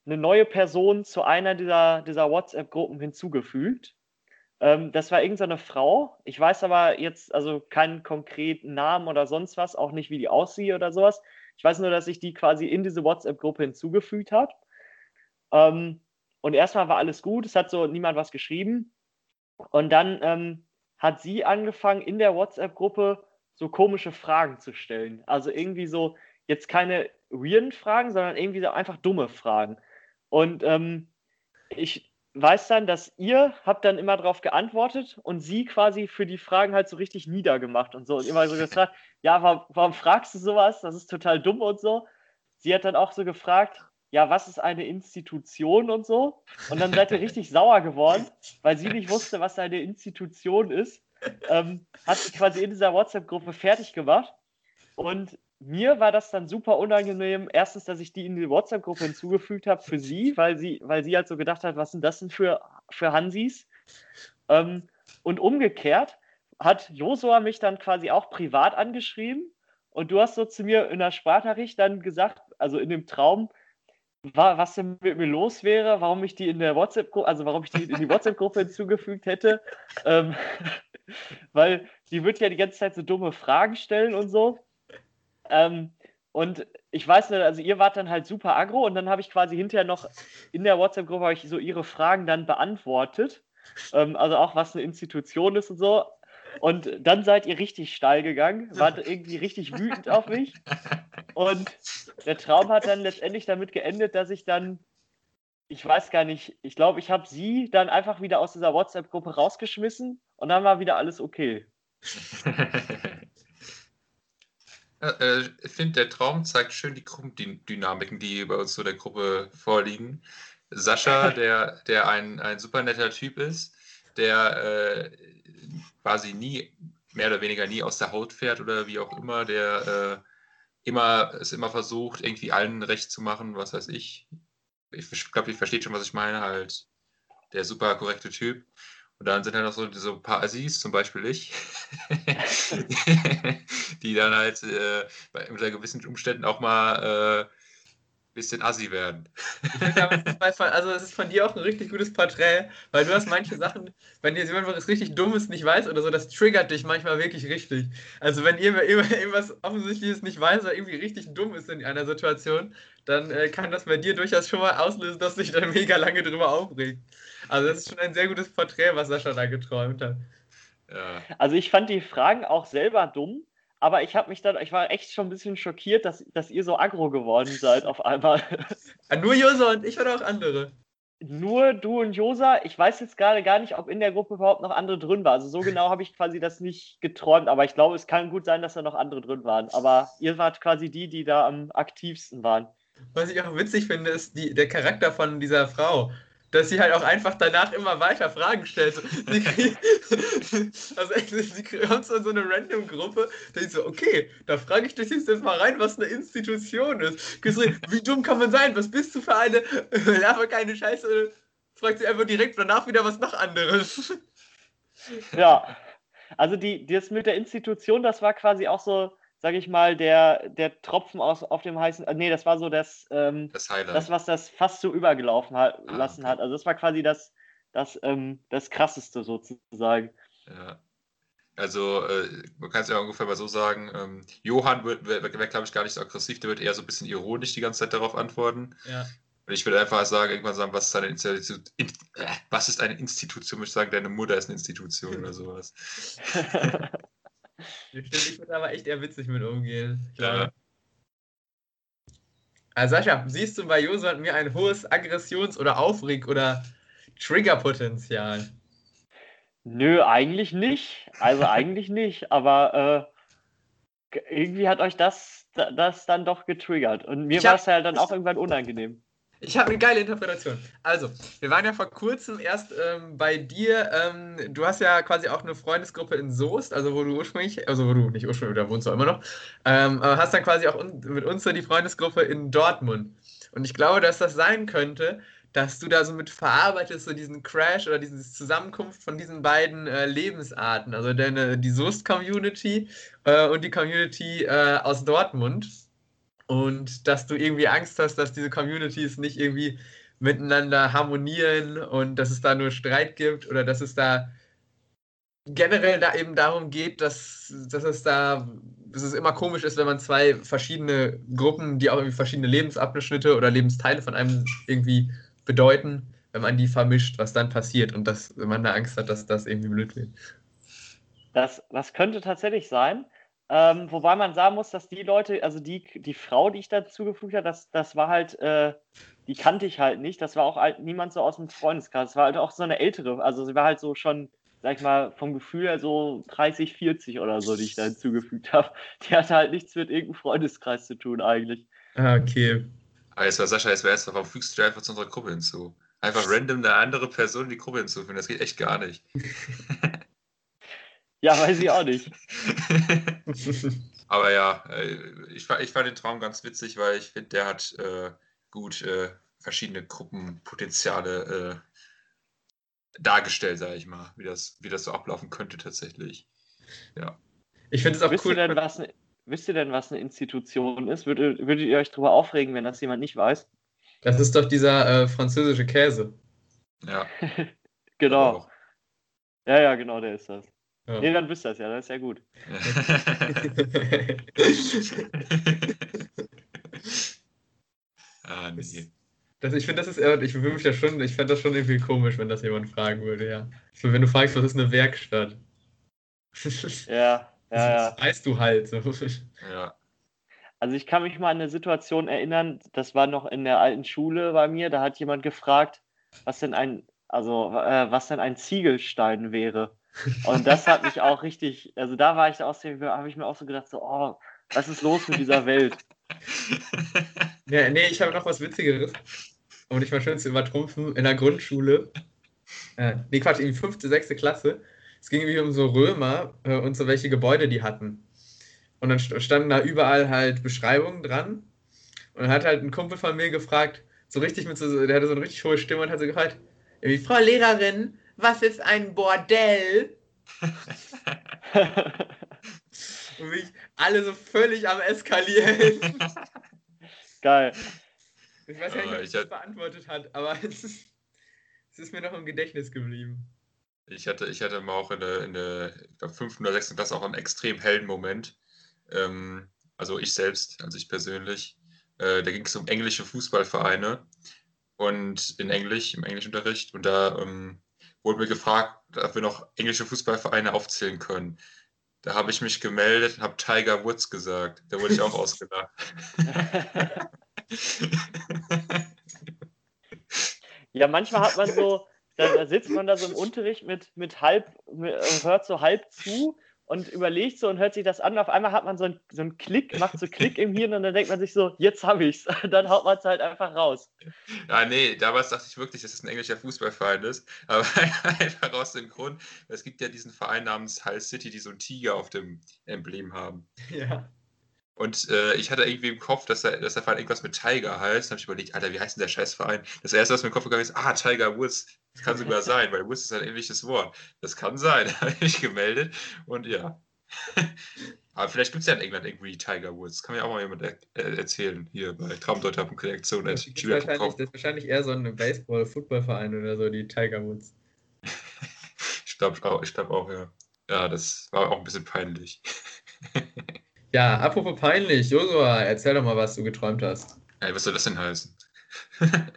eine neue Person zu einer dieser, dieser WhatsApp-Gruppen hinzugefügt. Ähm, das war irgendeine Frau. Ich weiß aber jetzt also keinen konkreten Namen oder sonst was, auch nicht, wie die aussieht oder sowas. Ich weiß nur, dass ich die quasi in diese WhatsApp-Gruppe hinzugefügt habe. Ähm, und erstmal war alles gut, es hat so niemand was geschrieben. Und dann ähm, hat sie angefangen, in der WhatsApp-Gruppe so komische Fragen zu stellen. Also irgendwie so, jetzt keine weirden Fragen, sondern irgendwie so einfach dumme Fragen. Und ähm, ich weiß dann, dass ihr habt dann immer darauf geantwortet und sie quasi für die Fragen halt so richtig niedergemacht und so. Und immer so gefragt, ja, warum, warum fragst du sowas? Das ist total dumm und so. Sie hat dann auch so gefragt, ja, was ist eine Institution und so? Und dann seid ihr richtig sauer geworden, weil sie nicht wusste, was eine Institution ist. Ähm, hat sie quasi in dieser WhatsApp-Gruppe fertig gemacht. Und mir war das dann super unangenehm. Erstens, dass ich die in die WhatsApp-Gruppe hinzugefügt habe für sie, weil sie, weil sie halt so gedacht hat, was sind das denn für, für Hansis? Ähm, und umgekehrt hat Josua mich dann quasi auch privat angeschrieben und du hast so zu mir in der Sprachnachricht dann gesagt, also in dem Traum, wa- was denn mit mir los wäre, warum ich die in der WhatsApp-Gruppe, also warum ich die in die WhatsApp-Gruppe hinzugefügt hätte. Ähm, weil die wird ja die ganze Zeit so dumme Fragen stellen und so. Ähm, und ich weiß nicht, also ihr wart dann halt super aggro und dann habe ich quasi hinterher noch in der WhatsApp-Gruppe habe ich so ihre Fragen dann beantwortet. Ähm, also auch was eine Institution ist und so. Und dann seid ihr richtig steil gegangen, wart irgendwie richtig wütend auf mich. Und der Traum hat dann letztendlich damit geendet, dass ich dann, ich weiß gar nicht, ich glaube, ich habe sie dann einfach wieder aus dieser WhatsApp-Gruppe rausgeschmissen und dann war wieder alles okay. Äh, ich finde, der Traum zeigt schön die Gruppendynamiken, die bei uns so der Gruppe vorliegen. Sascha, der, der ein, ein super netter Typ ist, der äh, quasi nie, mehr oder weniger nie aus der Haut fährt oder wie auch immer, der äh, immer, es immer versucht, irgendwie allen recht zu machen, was weiß ich. Ich glaube, ihr versteht schon, was ich meine, halt der super korrekte Typ. Und dann sind halt noch so, so ein paar Assis, zum Beispiel ich, die dann halt äh, bei, unter gewissen Umständen auch mal äh, bisschen assi werden. Ich finde, also es ist von dir auch ein richtig gutes Porträt, weil du hast manche Sachen, wenn dir jemand was richtig Dummes nicht weiß oder so, das triggert dich manchmal wirklich richtig. Also wenn ihr immer irgendwas Offensichtliches nicht weiß oder irgendwie richtig dumm ist in einer Situation, dann äh, kann das bei dir durchaus schon mal auslösen, dass du dich dann mega lange drüber aufregst. Also das ist schon ein sehr gutes Porträt, was Sascha da geträumt hat. Ja. Also ich fand die Fragen auch selber dumm, aber ich habe mich dann, ich war echt schon ein bisschen schockiert, dass, dass ihr so aggro geworden seid auf einmal. Ah, nur Josa und ich oder auch andere. Nur du und Josa, ich weiß jetzt gerade gar nicht, ob in der Gruppe überhaupt noch andere drin waren. Also so genau habe ich quasi das nicht geträumt, aber ich glaube, es kann gut sein, dass da noch andere drin waren. Aber ihr wart quasi die, die da am aktivsten waren. Was ich auch witzig finde, ist die, der Charakter von dieser Frau. Dass sie halt auch einfach danach immer weiter Fragen stellt. So, Sie, kriegt- also echt, sie kommt so in so eine random Gruppe, da ist so, okay, da frage ich dich jetzt mal rein, was eine Institution ist. Gesehen, Wie dumm kann man sein? Was bist du für eine? Aber keine Scheiße. Fragt sie einfach direkt danach wieder was noch anderes. Ja, also die, das mit der Institution, das war quasi auch so, sage ich mal, der, der Tropfen aus, auf dem heißen, äh, nee, das war so das, ähm, Das Highlight. das, was das fast so übergelaufen hat, Ah, lassen okay. hat. Also das war quasi das, das, ähm, das Krasseste sozusagen. Ja. Also, äh, man kann es ja ungefähr mal so sagen, ähm, Johann wäre, wär, wär, glaube ich, gar nicht so aggressiv, der wird eher so ein bisschen ironisch die ganze Zeit darauf antworten. Ja. Und ich würde einfach sagen, irgendwann sagen, was ist eine Institution, in, äh, was ist eine Institution? Würde ich sagen, deine Mutter ist eine Institution oder sowas. Ich würde aber echt eher witzig mit umgehen. Glaube. Also Sascha, siehst du bei Josa und mir ein hohes Aggressions- oder Aufreg- oder Triggerpotenzial? Nö, eigentlich nicht. Also eigentlich nicht, aber äh, irgendwie hat euch das, da- das dann doch getriggert. Und mir war es ja dann auch irgendwann unangenehm. Ich habe eine geile Interpretation. Also, wir waren ja vor kurzem erst ähm, bei dir. Ähm, du hast ja quasi auch eine Freundesgruppe in Soest, also wo du ursprünglich, also wo du nicht ursprünglich, da wohnst du immer noch, ähm, hast dann quasi auch un mit uns so die Freundesgruppe in Dortmund. Und ich glaube, dass das sein könnte, dass du da so mit verarbeitest, so diesen Crash oder diese Zusammenkunft von diesen beiden äh, Lebensarten, also deine, die Soest-Community äh, und die Community äh, aus Dortmund und dass du irgendwie Angst hast, dass diese Communities nicht irgendwie miteinander harmonieren und dass es da nur Streit gibt oder dass es da generell da eben darum geht, dass, dass es da dass es immer komisch ist, wenn man zwei verschiedene Gruppen, die auch irgendwie verschiedene Lebensabschnitte oder Lebensteile von einem irgendwie bedeuten, wenn man die vermischt, was dann passiert und dass man da Angst hat, dass das irgendwie blöd wird. Das, das könnte tatsächlich sein. Ähm, wobei man sagen muss, dass die Leute, also die, die Frau, die ich dazugefügt habe, das, das war halt, äh, die kannte ich halt nicht. Das war auch halt niemand so aus dem Freundeskreis. Das war halt auch so eine ältere. Also sie war halt so schon, sag ich mal, vom Gefühl her so 30, 40 oder so, die ich da hinzugefügt habe. Die hatte halt nichts mit irgendeinem Freundeskreis zu tun eigentlich. Ah, okay. Aber jetzt war Sascha, jetzt wäre jetzt, warum fügst du einfach zu unserer Gruppe hinzu? Einfach random eine andere Person in die Gruppe hinzufügen, das geht echt gar nicht. Ja, weiß ich auch nicht. Aber ja, äh, ich, ich fand den Traum ganz witzig, weil ich finde, der hat äh, gut äh, verschiedene Gruppenpotenziale äh, dargestellt, sage ich mal, wie das, wie das so ablaufen könnte tatsächlich. Ja. Ich finde es auch wisst, cool. ihr denn, was, wisst ihr denn, was eine Institution ist? Würdet, würdet ihr euch darüber aufregen, wenn das jemand nicht weiß? Das ist doch dieser äh, französische Käse. Ja. Genau. Ja, ja, genau, der ist das. Ja. Nee, dann wisst ihr das ja, das ist ja gut. ah, nee. Das, ich finde, das ist, eher- ich würde mich ja schon, ich fände das schon irgendwie komisch, wenn das jemand fragen würde, ja. So, wenn du fragst, was ist eine Werkstatt? Ja, ja, ja. Das weißt du halt. So. Ja. Also ich kann mich mal an eine Situation erinnern, das war noch in der alten Schule bei mir, da hat jemand gefragt, was denn ein, also äh, was denn ein Ziegelstein wäre. Und das hat mich auch richtig, also da war ich aus dem, habe ich mir auch so gedacht, so, oh, was ist los mit dieser Welt? Ja, nee, ich habe noch was Witzigeres. Um dich mal schön zu übertrumpfen. In der Grundschule, äh, nee, Quatsch, in die fünfte, sechste Klasse. Es ging irgendwie um so Römer äh, und so welche Gebäude die hatten. Und dann st- standen da überall halt Beschreibungen dran. Und dann hat halt ein Kumpel von mir gefragt, so richtig mit so, der hatte so eine richtig hohe Stimme und hat so gefragt, irgendwie, Frau Lehrerin, was ist ein Bordell? Und mich alle so völlig am Eskalieren. Geil. Ich weiß gar nicht, ob ich ich das hat- beantwortet hat, aber es ist, es ist mir noch im Gedächtnis geblieben. Ich hatte, ich hatte mal auch in der, in der ich glaub, fünften oder sechsten Klasse auch einen extrem hellen Moment. Ähm, also ich selbst, also ich persönlich. Äh, da ging es um englische Fußballvereine und in Englisch, im Englischunterricht. Und da ähm, wurde mir gefragt, ob wir noch englische Fußballvereine aufzählen können. Da habe ich mich gemeldet und habe Tiger Woods gesagt. Da wurde ich auch ausgelacht. Ja, manchmal hat man so, da, sitzt man da so im Unterricht mit, mit halb, mit, hört so halb zu und überlegt so und hört sich das an. Auf einmal hat man so einen, so einen Klick, macht so Klick im Hirn und dann denkt man sich so, jetzt habe ich's. Dann haut man es halt einfach raus. Ja, nee, damals dachte ich wirklich, dass es ein englischer Fußballverein ist. Aber einfach aus dem Grund, es gibt ja diesen Verein namens Hull City, die so einen Tiger auf dem Emblem haben. Ja. Und äh, ich hatte irgendwie im Kopf, dass der, dass der Verein irgendwas mit Tiger heißt. Dann habe ich überlegt, Alter, wie heißt denn der Scheißverein? Das erste, was mir im Kopf gegangen ist, ah, Tiger Woods. Das kann sogar sein, weil Woods ist ein englisches Wort. Das kann sein. Da habe ich mich gemeldet und ja. Aber vielleicht gibt es ja in England irgendwie Tiger Woods. Kann mir auch mal jemand er äh, erzählen. Hier bei traumdeuter.reaktion. Das ist, wahrscheinlich, das ist wahrscheinlich eher so ein Baseball-Football-Verein oder so, die Tiger Woods. Ich glaube auch, ich glaube auch, ja. Ja, das war auch ein bisschen peinlich. Ja, apropos peinlich, Josua, erzähl doch mal, was du geträumt hast. Ey, was soll das denn heißen?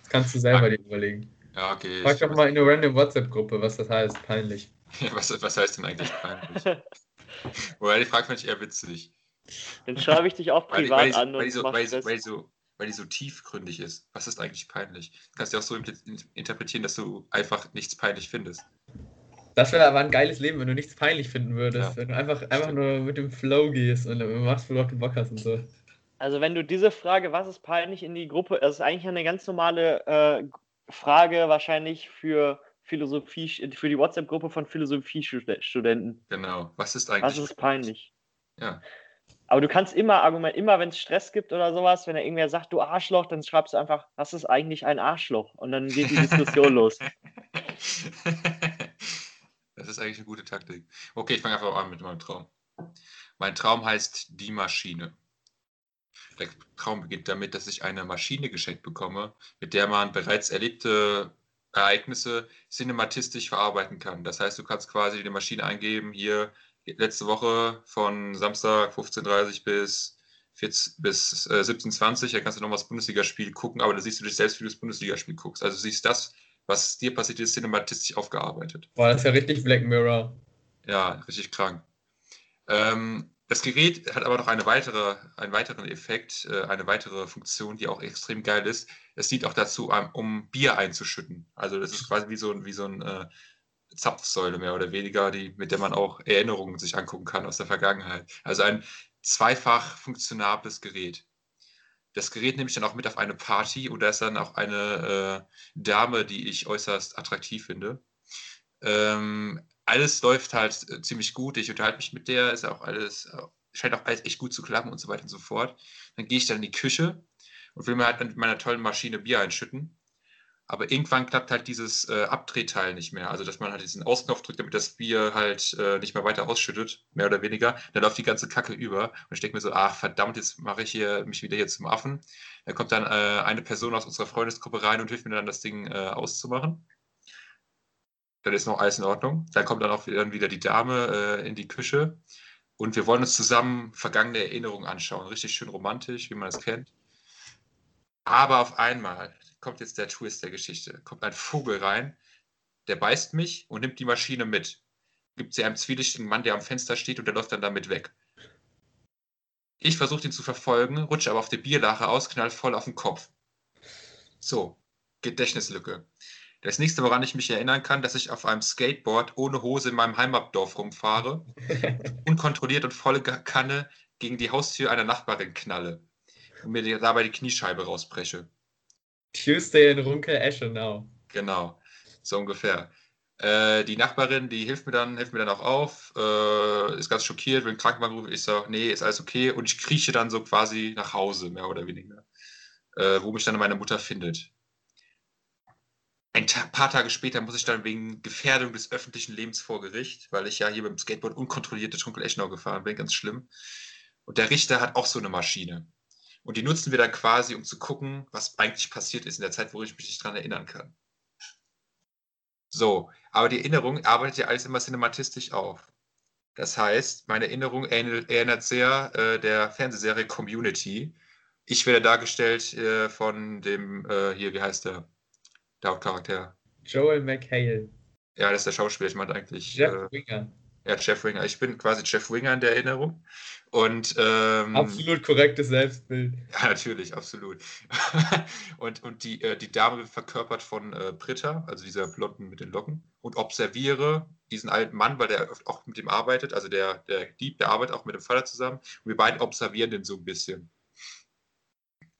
Das kannst du selber dir überlegen. Ja, okay. Frag doch mal in eine random WhatsApp-Gruppe, was das heißt, peinlich. was, was heißt denn eigentlich peinlich? Wobei die Frage fand ich eher witzig. Dann schreibe ich dich auch Weil privat weil so, an weil die, und so, mach weil, die, das. weil, die so, weil die so tiefgründig ist. Was ist eigentlich peinlich? Du kannst ja auch so interpretieren, dass du einfach nichts peinlich findest. Das wäre aber ein geiles Leben, wenn du nichts peinlich finden würdest. Ja. Wenn du einfach, einfach nur mit dem Flow gehst und machst, worauf du Bock hast und so. Also wenn du diese Frage, was ist peinlich in die Gruppe, das ist eigentlich eine ganz normale äh, Frage wahrscheinlich für Philosophie, für die WhatsApp-Gruppe von Philosophiestudenten. Genau. Was ist eigentlich? Was ist peinlich? Ja. Aber du kannst immer argumentieren, immer wenn es Stress gibt oder sowas, wenn er irgendwer sagt, du Arschloch, dann schreibst du einfach, was ist eigentlich ein Arschloch? Und dann geht die Diskussion los. Das ist eigentlich eine gute Taktik. Okay, ich fange einfach an mit meinem Traum. Mein Traum heißt Die Maschine. Der Traum beginnt damit, dass ich eine Maschine geschenkt bekomme, mit der man bereits erlebte Ereignisse cinematistisch verarbeiten kann. Das heißt, du kannst quasi die Maschine eingeben, hier letzte Woche von Samstag 15.30 bis, 14, bis äh, 17.20, da kannst du nochmal das Bundesligaspiel gucken, aber da siehst du dich selbst, wie du das Bundesligaspiel guckst. Also du siehst das, was dir passiert ist, cinematistisch aufgearbeitet. Boah, das ist ja richtig Black Mirror. Ja, richtig krank. Ähm, das Gerät hat aber noch eine weitere, einen weiteren Effekt, äh, eine weitere Funktion, die auch extrem geil ist. Es dient auch dazu, um, um Bier einzuschütten. Also das ist quasi wie so ein, wie so ein äh, Zapfsäule mehr oder weniger, die, mit der man auch Erinnerungen sich angucken kann aus der Vergangenheit. Also ein zweifach funktionables Gerät. Das Gerät nehme ich dann auch mit auf eine Party und da ist dann auch eine äh, Dame, die ich äußerst attraktiv finde. Ähm, alles läuft halt äh, ziemlich gut. Ich unterhalte mich mit der, ist auch alles, äh, scheint auch alles echt gut zu klappen und so weiter und so fort. Dann gehe ich dann in die Küche und will mir halt mit meiner tollen Maschine Bier einschütten. Aber irgendwann klappt halt dieses äh, Abdrehteil nicht mehr. Also, dass man halt diesen Ausknopf drückt, damit das Bier halt äh, nicht mehr weiter ausschüttet, mehr oder weniger. Dann läuft die ganze Kacke über. Und ich denke mir so, ach verdammt, jetzt mache ich hier, mich wieder hier zum Affen. Da kommt dann äh, eine Person aus unserer Freundesgruppe rein und hilft mir dann, das Ding äh, auszumachen. Dann ist noch alles in Ordnung. Dann kommt dann auch wieder, wieder die Dame äh, in die Küche. Und wir wollen uns zusammen vergangene Erinnerungen anschauen. Richtig schön romantisch, wie man es kennt. Aber auf einmal kommt jetzt der Twist der Geschichte. Kommt ein Vogel rein, der beißt mich und nimmt die Maschine mit. Gibt sie einem zwielichtigen Mann, der am Fenster steht und der läuft dann damit weg. Ich versuche ihn zu verfolgen, rutsche aber auf der Bierlache aus, knall voll auf den Kopf. So, Gedächtnislücke. Das nächste, woran ich mich erinnern kann, dass ich auf einem Skateboard ohne Hose in meinem Heimatdorf rumfahre, unkontrolliert und volle Kanne gegen die Haustür einer Nachbarin knalle und mir dabei die Kniescheibe rausbreche. Tuesday in Runkel, Eschenau. Genau, so ungefähr. Äh, die Nachbarin, die hilft mir dann, hilft mir dann auch auf, äh, ist ganz schockiert, will einen Krankenwagen rufen. Ich sage, nee, ist alles okay. Und ich krieche dann so quasi nach Hause, mehr oder weniger. Äh, wo mich dann meine Mutter findet. Ein paar Tage später muss ich dann wegen Gefährdung des öffentlichen Lebens vor Gericht, weil ich ja hier dem Skateboard unkontrolliert durch Runkel-Eschenau gefahren bin, ganz schlimm. Und der Richter hat auch so eine Maschine. Und die nutzen wir dann quasi, um zu gucken, was eigentlich passiert ist in der Zeit, wo ich mich nicht dran erinnern kann. So, aber die Erinnerung arbeitet ja alles immer cinematistisch auf. Das heißt, meine Erinnerung erinnert sehr äh, der Fernsehserie Community. Ich werde dargestellt äh, von dem, äh, hier, wie heißt der? Der Hauptcharakter. Joel McHale. Ja, das ist der Schauspieler, ich meinte eigentlich. Jeff äh, Winger. Ja, Jeff Winger. Ich bin quasi Jeff Winger in der Erinnerung. Und ähm, Absolut korrektes Selbstbild. Ja, natürlich, absolut. und und die, äh, die Dame wird verkörpert von äh, Britta, also dieser Blonden mit den Locken, und observiere diesen alten Mann, weil der auch mit ihm arbeitet, also der, der Dieb, der arbeitet auch mit dem Vater zusammen. Und wir beide observieren den so ein bisschen.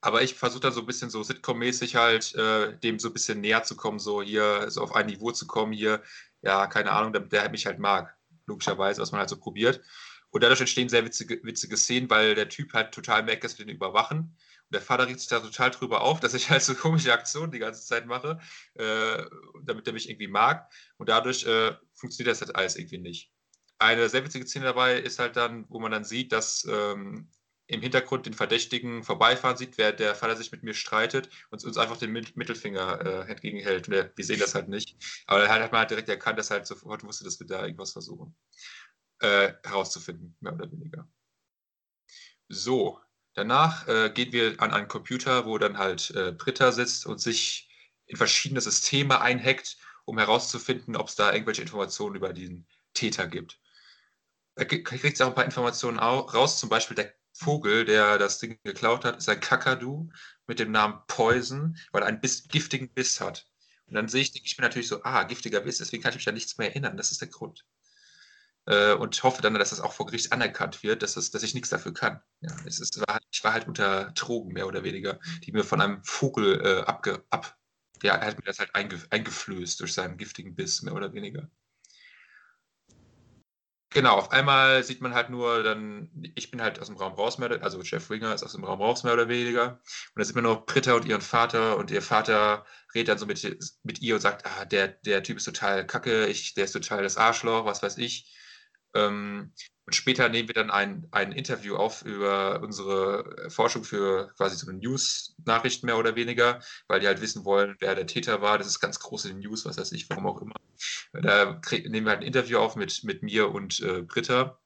Aber ich versuche dann so ein bisschen so Sitcom-mäßig halt, äh, dem so ein bisschen näher zu kommen, so hier, so auf ein Niveau zu kommen, hier, ja, keine Ahnung, damit der mich halt mag, logischerweise, was man halt so probiert. Und dadurch entstehen sehr witzige, witzige Szenen, weil der Typ halt total merkt, dass wir den überwachen. Und der Vater regt sich da total drüber auf, dass ich halt so komische Aktionen die ganze Zeit mache, äh, damit er mich irgendwie mag. Und dadurch äh, funktioniert das halt alles irgendwie nicht. Eine sehr witzige Szene dabei ist halt dann, wo man dann sieht, dass ähm, im Hintergrund den Verdächtigen vorbeifahren sieht, während der Vater sich mit mir streitet und uns einfach den Mittelfinger äh, entgegenhält. Der, wir sehen das halt nicht. Aber er hat man halt direkt erkannt, dass er halt sofort wusste, dass wir da irgendwas versuchen äh, herauszufinden, mehr oder weniger. So, danach äh, gehen wir an einen Computer, wo dann halt äh, Britta sitzt und sich in verschiedene Systeme einhackt, um herauszufinden, ob es da irgendwelche Informationen über den Täter gibt. Da kriegt sie auch ein paar Informationen raus, zum Beispiel der Vogel, der das Ding geklaut hat, ist ein Kakadu mit dem Namen Poison, weil er einen Biss, giftigen Biss hat. Und dann sehe ich, denke ich mir natürlich so, ah, giftiger Biss, deswegen kann ich mich an nichts mehr erinnern. Das ist der Grund. äh, und hoffe dann, dass das auch vor Gericht anerkannt wird, dass, das, dass ich nichts dafür kann. Ja, es ist, war, halt, ich war halt unter Drogen, mehr oder weniger, die mir von einem Vogel äh, abge, ab, ja, er hat mir das halt einge, eingeflößt durch seinen giftigen Biss, mehr oder weniger. Genau, auf einmal sieht man halt nur dann, ich bin halt aus dem Raum raus, mehr, also Jeff Winger ist aus dem Raum raus, mehr oder weniger. Und da sieht man nur Britta und ihren Vater und ihr Vater redet dann so mit, mit ihr und sagt, ah, der, der Typ ist total kacke, ich, der ist total das Arschloch, was weiß ich. Ähm, und später nehmen wir dann ein, ein Interview auf über unsere Forschung für quasi so eine News-Nachricht mehr oder weniger, weil die halt wissen wollen, wer der Täter war. Das ist ganz große News, was weiß ich, warum auch immer. Da nehmen wir halt ein Interview auf mit, mit mir und äh, Britta.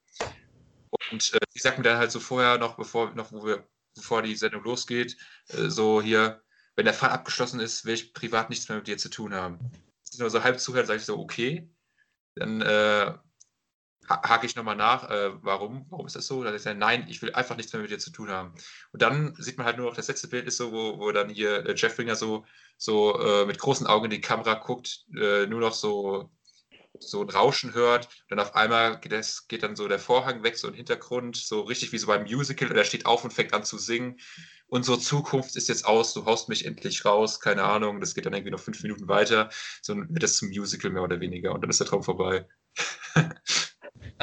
Und äh, die sagt mir dann halt so vorher noch, bevor, noch wo wir, bevor die Sendung losgeht, äh, so hier, wenn der Fall abgeschlossen ist, will ich privat nichts mehr mit dir zu tun haben. Das ist nur so halb zuhört, sage ich so, okay. Dann äh, hake ich nochmal nach, äh, warum, warum ist das so? Dann sagt er, nein, ich will einfach nichts mehr mit dir zu tun haben. Und dann sieht man halt nur noch, das letzte Bild ist so, wo, wo dann hier äh, Jeff Winger so, so äh, mit großen Augen in die Kamera guckt, äh, nur noch so, so ein Rauschen hört. Dann auf einmal geht, das, geht dann so der Vorhang weg, so im Hintergrund, so richtig wie so beim Musical. Und er steht auf und fängt an zu singen. Unsere Zukunft ist jetzt aus, du haust mich endlich raus, keine Ahnung. Das geht dann irgendwie noch fünf Minuten weiter. So wird das zum Musical mehr oder weniger. Und dann ist der Traum vorbei.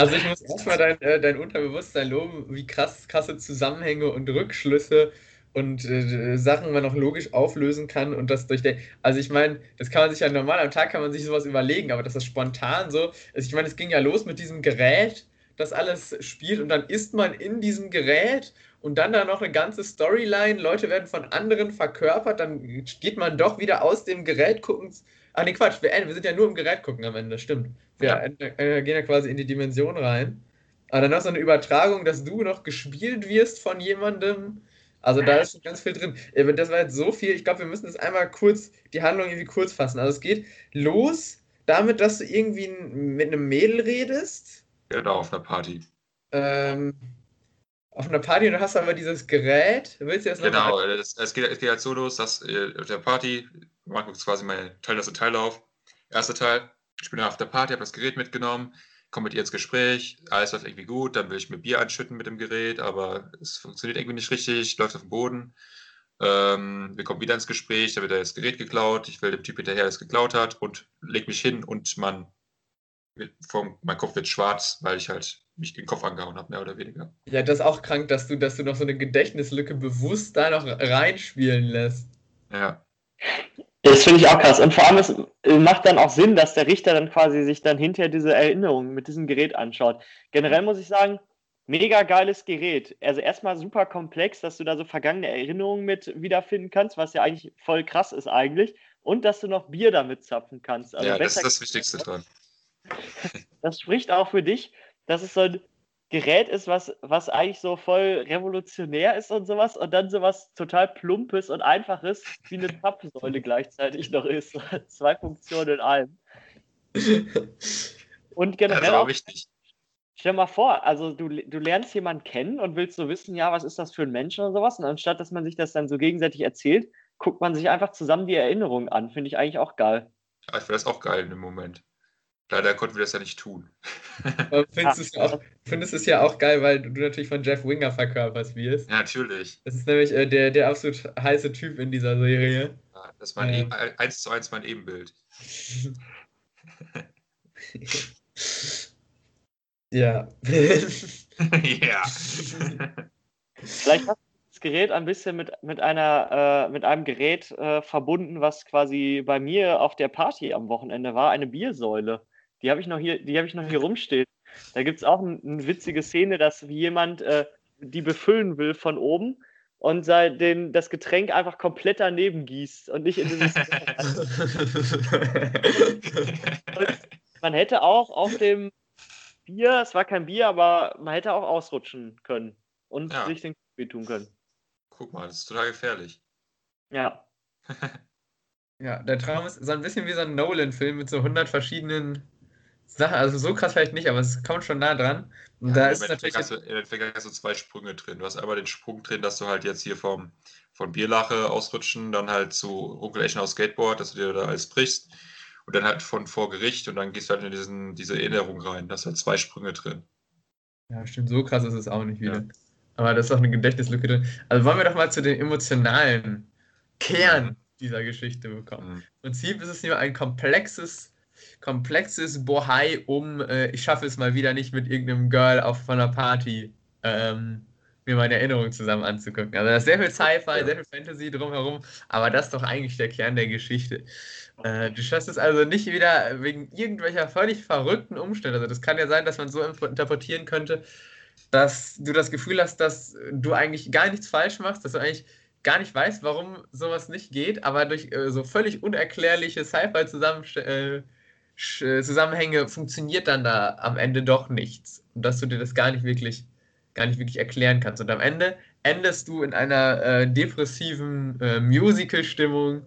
Also ich muss erstmal dein, äh, dein Unterbewusstsein loben, wie krass krasse Zusammenhänge und Rückschlüsse und äh, Sachen man noch logisch auflösen kann und das durchdenken. Also ich meine, das kann man sich ja normal am Tag kann man sich sowas überlegen, aber dass das spontan so ist. Ich meine, es ging ja los mit diesem Gerät, das alles spielt und dann ist man in diesem Gerät und dann da noch eine ganze Storyline, Leute werden von anderen verkörpert, dann geht man doch wieder aus dem Gerät gucken. Ah, nee, Quatsch, wir, wir sind ja nur im Gerät gucken am Ende, stimmt. Wir ja. äh, gehen ja quasi in die Dimension rein. Aber dann noch so eine Übertragung, dass du noch gespielt wirst von jemandem. Also da ist schon ganz viel drin. Das war jetzt so viel. Ich glaube, wir müssen das einmal kurz, die Handlung irgendwie kurz fassen. Also es geht los damit, dass du irgendwie mit einem Mädel redest. Genau, auf einer Party. Ähm, auf einer Party und du hast aber dieses Gerät. Willst du das Genau, es, es, geht, es geht halt so los, dass äh, auf der Party, man guckt quasi meine Teil das Teil auf. Erster Teil, ich bin auf der Party, habe das Gerät mitgenommen, komme mit ihr ins Gespräch, alles läuft irgendwie gut, dann will ich mir Bier einschütten mit dem Gerät, aber es funktioniert irgendwie nicht richtig, läuft auf dem Boden. Ähm, wir kommen wieder ins Gespräch, da wird das Gerät geklaut, ich will dem Typ hinterher, der es geklaut hat und leg mich hin und man, vom, mein Kopf wird schwarz, weil ich halt mich den Kopf angehauen habe, mehr oder weniger. Ja, das ist auch krank, dass du, dass du noch so eine Gedächtnislücke bewusst da noch reinspielen lässt. Ja. Das finde ich auch krass. Und vor allem, es macht dann auch Sinn, dass der Richter dann quasi sich dann hinterher diese Erinnerungen mit diesem Gerät anschaut. Generell muss ich sagen, mega geiles Gerät. Also erstmal super komplex, dass du da so vergangene Erinnerungen mit wiederfinden kannst, was ja eigentlich voll krass ist eigentlich. Und dass du noch Bier damit zapfen kannst. Also ja, das ist das Wichtigste dran. Das spricht auch für dich, dass es so ein Gerät ist, was, was eigentlich so voll revolutionär ist und sowas und dann sowas total plumpes und einfaches wie eine Zapfsäule gleichzeitig noch ist. Zwei Funktionen in einem. Und generell. Das auch wichtig. Stell dir mal vor, also du, du lernst jemanden kennen und willst so wissen, ja, was ist das für ein Mensch oder sowas. Und anstatt dass man sich das dann so gegenseitig erzählt, guckt man sich einfach zusammen die Erinnerungen an. Finde ich eigentlich auch geil. Ja, ich finde das auch geil in dem Moment. Leider konnten wir das ja nicht tun. findest, du es ja auch, findest es ja auch geil, weil du natürlich von Jeff Winger verkörperst wirst. Ja, natürlich. Das ist nämlich äh, der, der absolut heiße Typ in dieser Serie. Ja, das ist mein ähm. e eins zu eins mein Ebenbild. ja. ja. Vielleicht hast du das Gerät ein bisschen mit, mit, einer, äh, mit einem Gerät äh, verbunden, was quasi bei mir auf der Party am Wochenende war, eine Biersäule. Die habe ich noch hier, die habe ich noch hier rumstehen. Da gibt es auch ein, eine witzige Szene, dass wie jemand äh, die befüllen will von oben und den, das Getränk einfach komplett daneben gießt und nicht in dieses. man hätte auch auf dem Bier, es war kein Bier, aber man hätte auch ausrutschen können und ja. sich den Kopf tun können. Guck mal, das ist total gefährlich. Ja. ja, der Traum ist so ein bisschen wie so ein Nolan-Film mit so 100 verschiedenen Sachen. Also so krass vielleicht nicht, aber es kommt schon nah dran. Und ja, da ist natürlich. Hast du, Im Endeffekt hast du zwei Sprünge drin. Du hast einmal den Sprung drin, dass du halt jetzt hier vom, von Bierlache ausrutschen, dann halt zu Onkel Eschen aus Skateboard, dass du dir da alles brichst. und dann halt von vor Gericht und dann gehst du halt in diesen, diese Erinnerung rein. Da hast halt zwei Sprünge drin. Ja, stimmt, so krass ist es auch nicht wieder. Ja. Aber das ist auch eine Gedächtnislücke drin. Also wollen wir doch mal zu den emotionalen Kern dieser Geschichte bekommen. Mhm. Im Prinzip ist es nur ein komplexes, komplexes Bohai um, äh, ich schaffe es mal wieder nicht mit irgendeinem Girl auf von einer Party, ähm, mir meine Erinnerungen zusammen anzugucken. Also da ist sehr viel Sci-Fi, sehr viel Fantasy drumherum, aber das ist doch eigentlich der Kern der Geschichte. Äh, du schaffst es also nicht wieder wegen irgendwelcher völlig verrückten Umstände. Also das kann ja sein, dass man so interpretieren könnte, dass du das Gefühl hast, dass du eigentlich gar nichts falsch machst, dass du eigentlich gar nicht weißt, warum sowas nicht geht, aber durch äh, so völlig unerklärliche Sci-Fi-Zusammenhänge äh, Zusammenhänge funktioniert dann da am Ende doch nichts. Und dass du dir das gar nicht wirklich, gar nicht wirklich erklären kannst. Und am Ende endest du in einer äh, depressiven äh, Musical-Stimmung,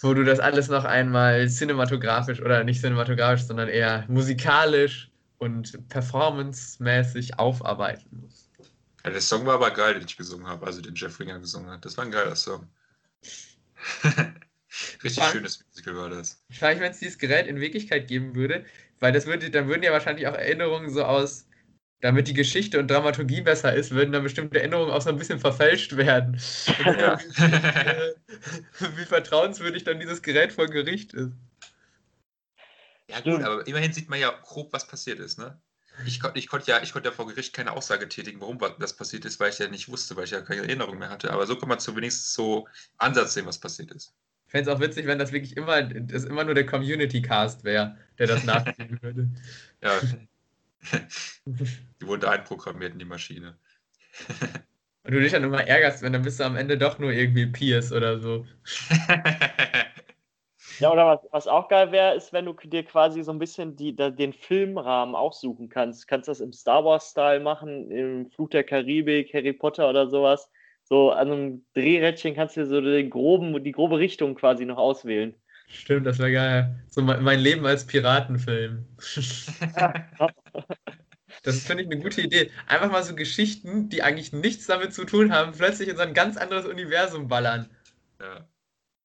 wo du das alles noch einmal cinematografisch oder nicht cinematografisch, sondern eher musikalisch und performancemäßig aufarbeiten musst. Ja, der Song war aber geil, den ich gesungen habe, also den Jeff Winger gesungen hat. Das war ein geiler Song. Richtig Ja. schönes Musical war das. Wahrscheinlich, wenn es dieses Gerät in Wirklichkeit geben würde, weil das würde, dann würden ja wahrscheinlich auch Erinnerungen so aus, damit die Geschichte und Dramaturgie besser ist, würden dann bestimmte Erinnerungen auch so ein bisschen verfälscht werden. Ja. äh, wie vertrauenswürdig dann dieses Gerät vor Gericht ist. Ja gut, aber immerhin sieht man ja grob, was passiert ist, ne? Ich, kon, ich, konnte ja, ich konnte ja vor Gericht keine Aussage tätigen, warum wa- das passiert ist, weil ich ja nicht wusste, weil ich ja keine Erinnerung mehr hatte. Aber so kann man zumindest so Ansatz sehen, was passiert ist. Ich fände es auch witzig, wenn das wirklich immer, das immer nur der Community-Cast wäre, der das nachsehen würde. Ja. Die wurde einprogrammiert in die Maschine. Und du dich dann immer ärgerst, wenn dann bist du am Ende doch nur irgendwie Pierce oder so. Ja, oder was, was auch geil wäre, ist, wenn du dir quasi so ein bisschen die, da, den Filmrahmen aussuchen kannst. Du kannst das im Star Wars-Style machen, im Fluch der Karibik, Harry Potter oder sowas. So an einem Drehrädchen kannst du dir so den groben, die grobe Richtung quasi noch auswählen. Stimmt, das wäre geil. So mein, mein Leben als Piratenfilm. Das finde ich eine gute Idee. Einfach mal so Geschichten, die eigentlich nichts damit zu tun haben, plötzlich in so ein ganz anderes Universum ballern. ja.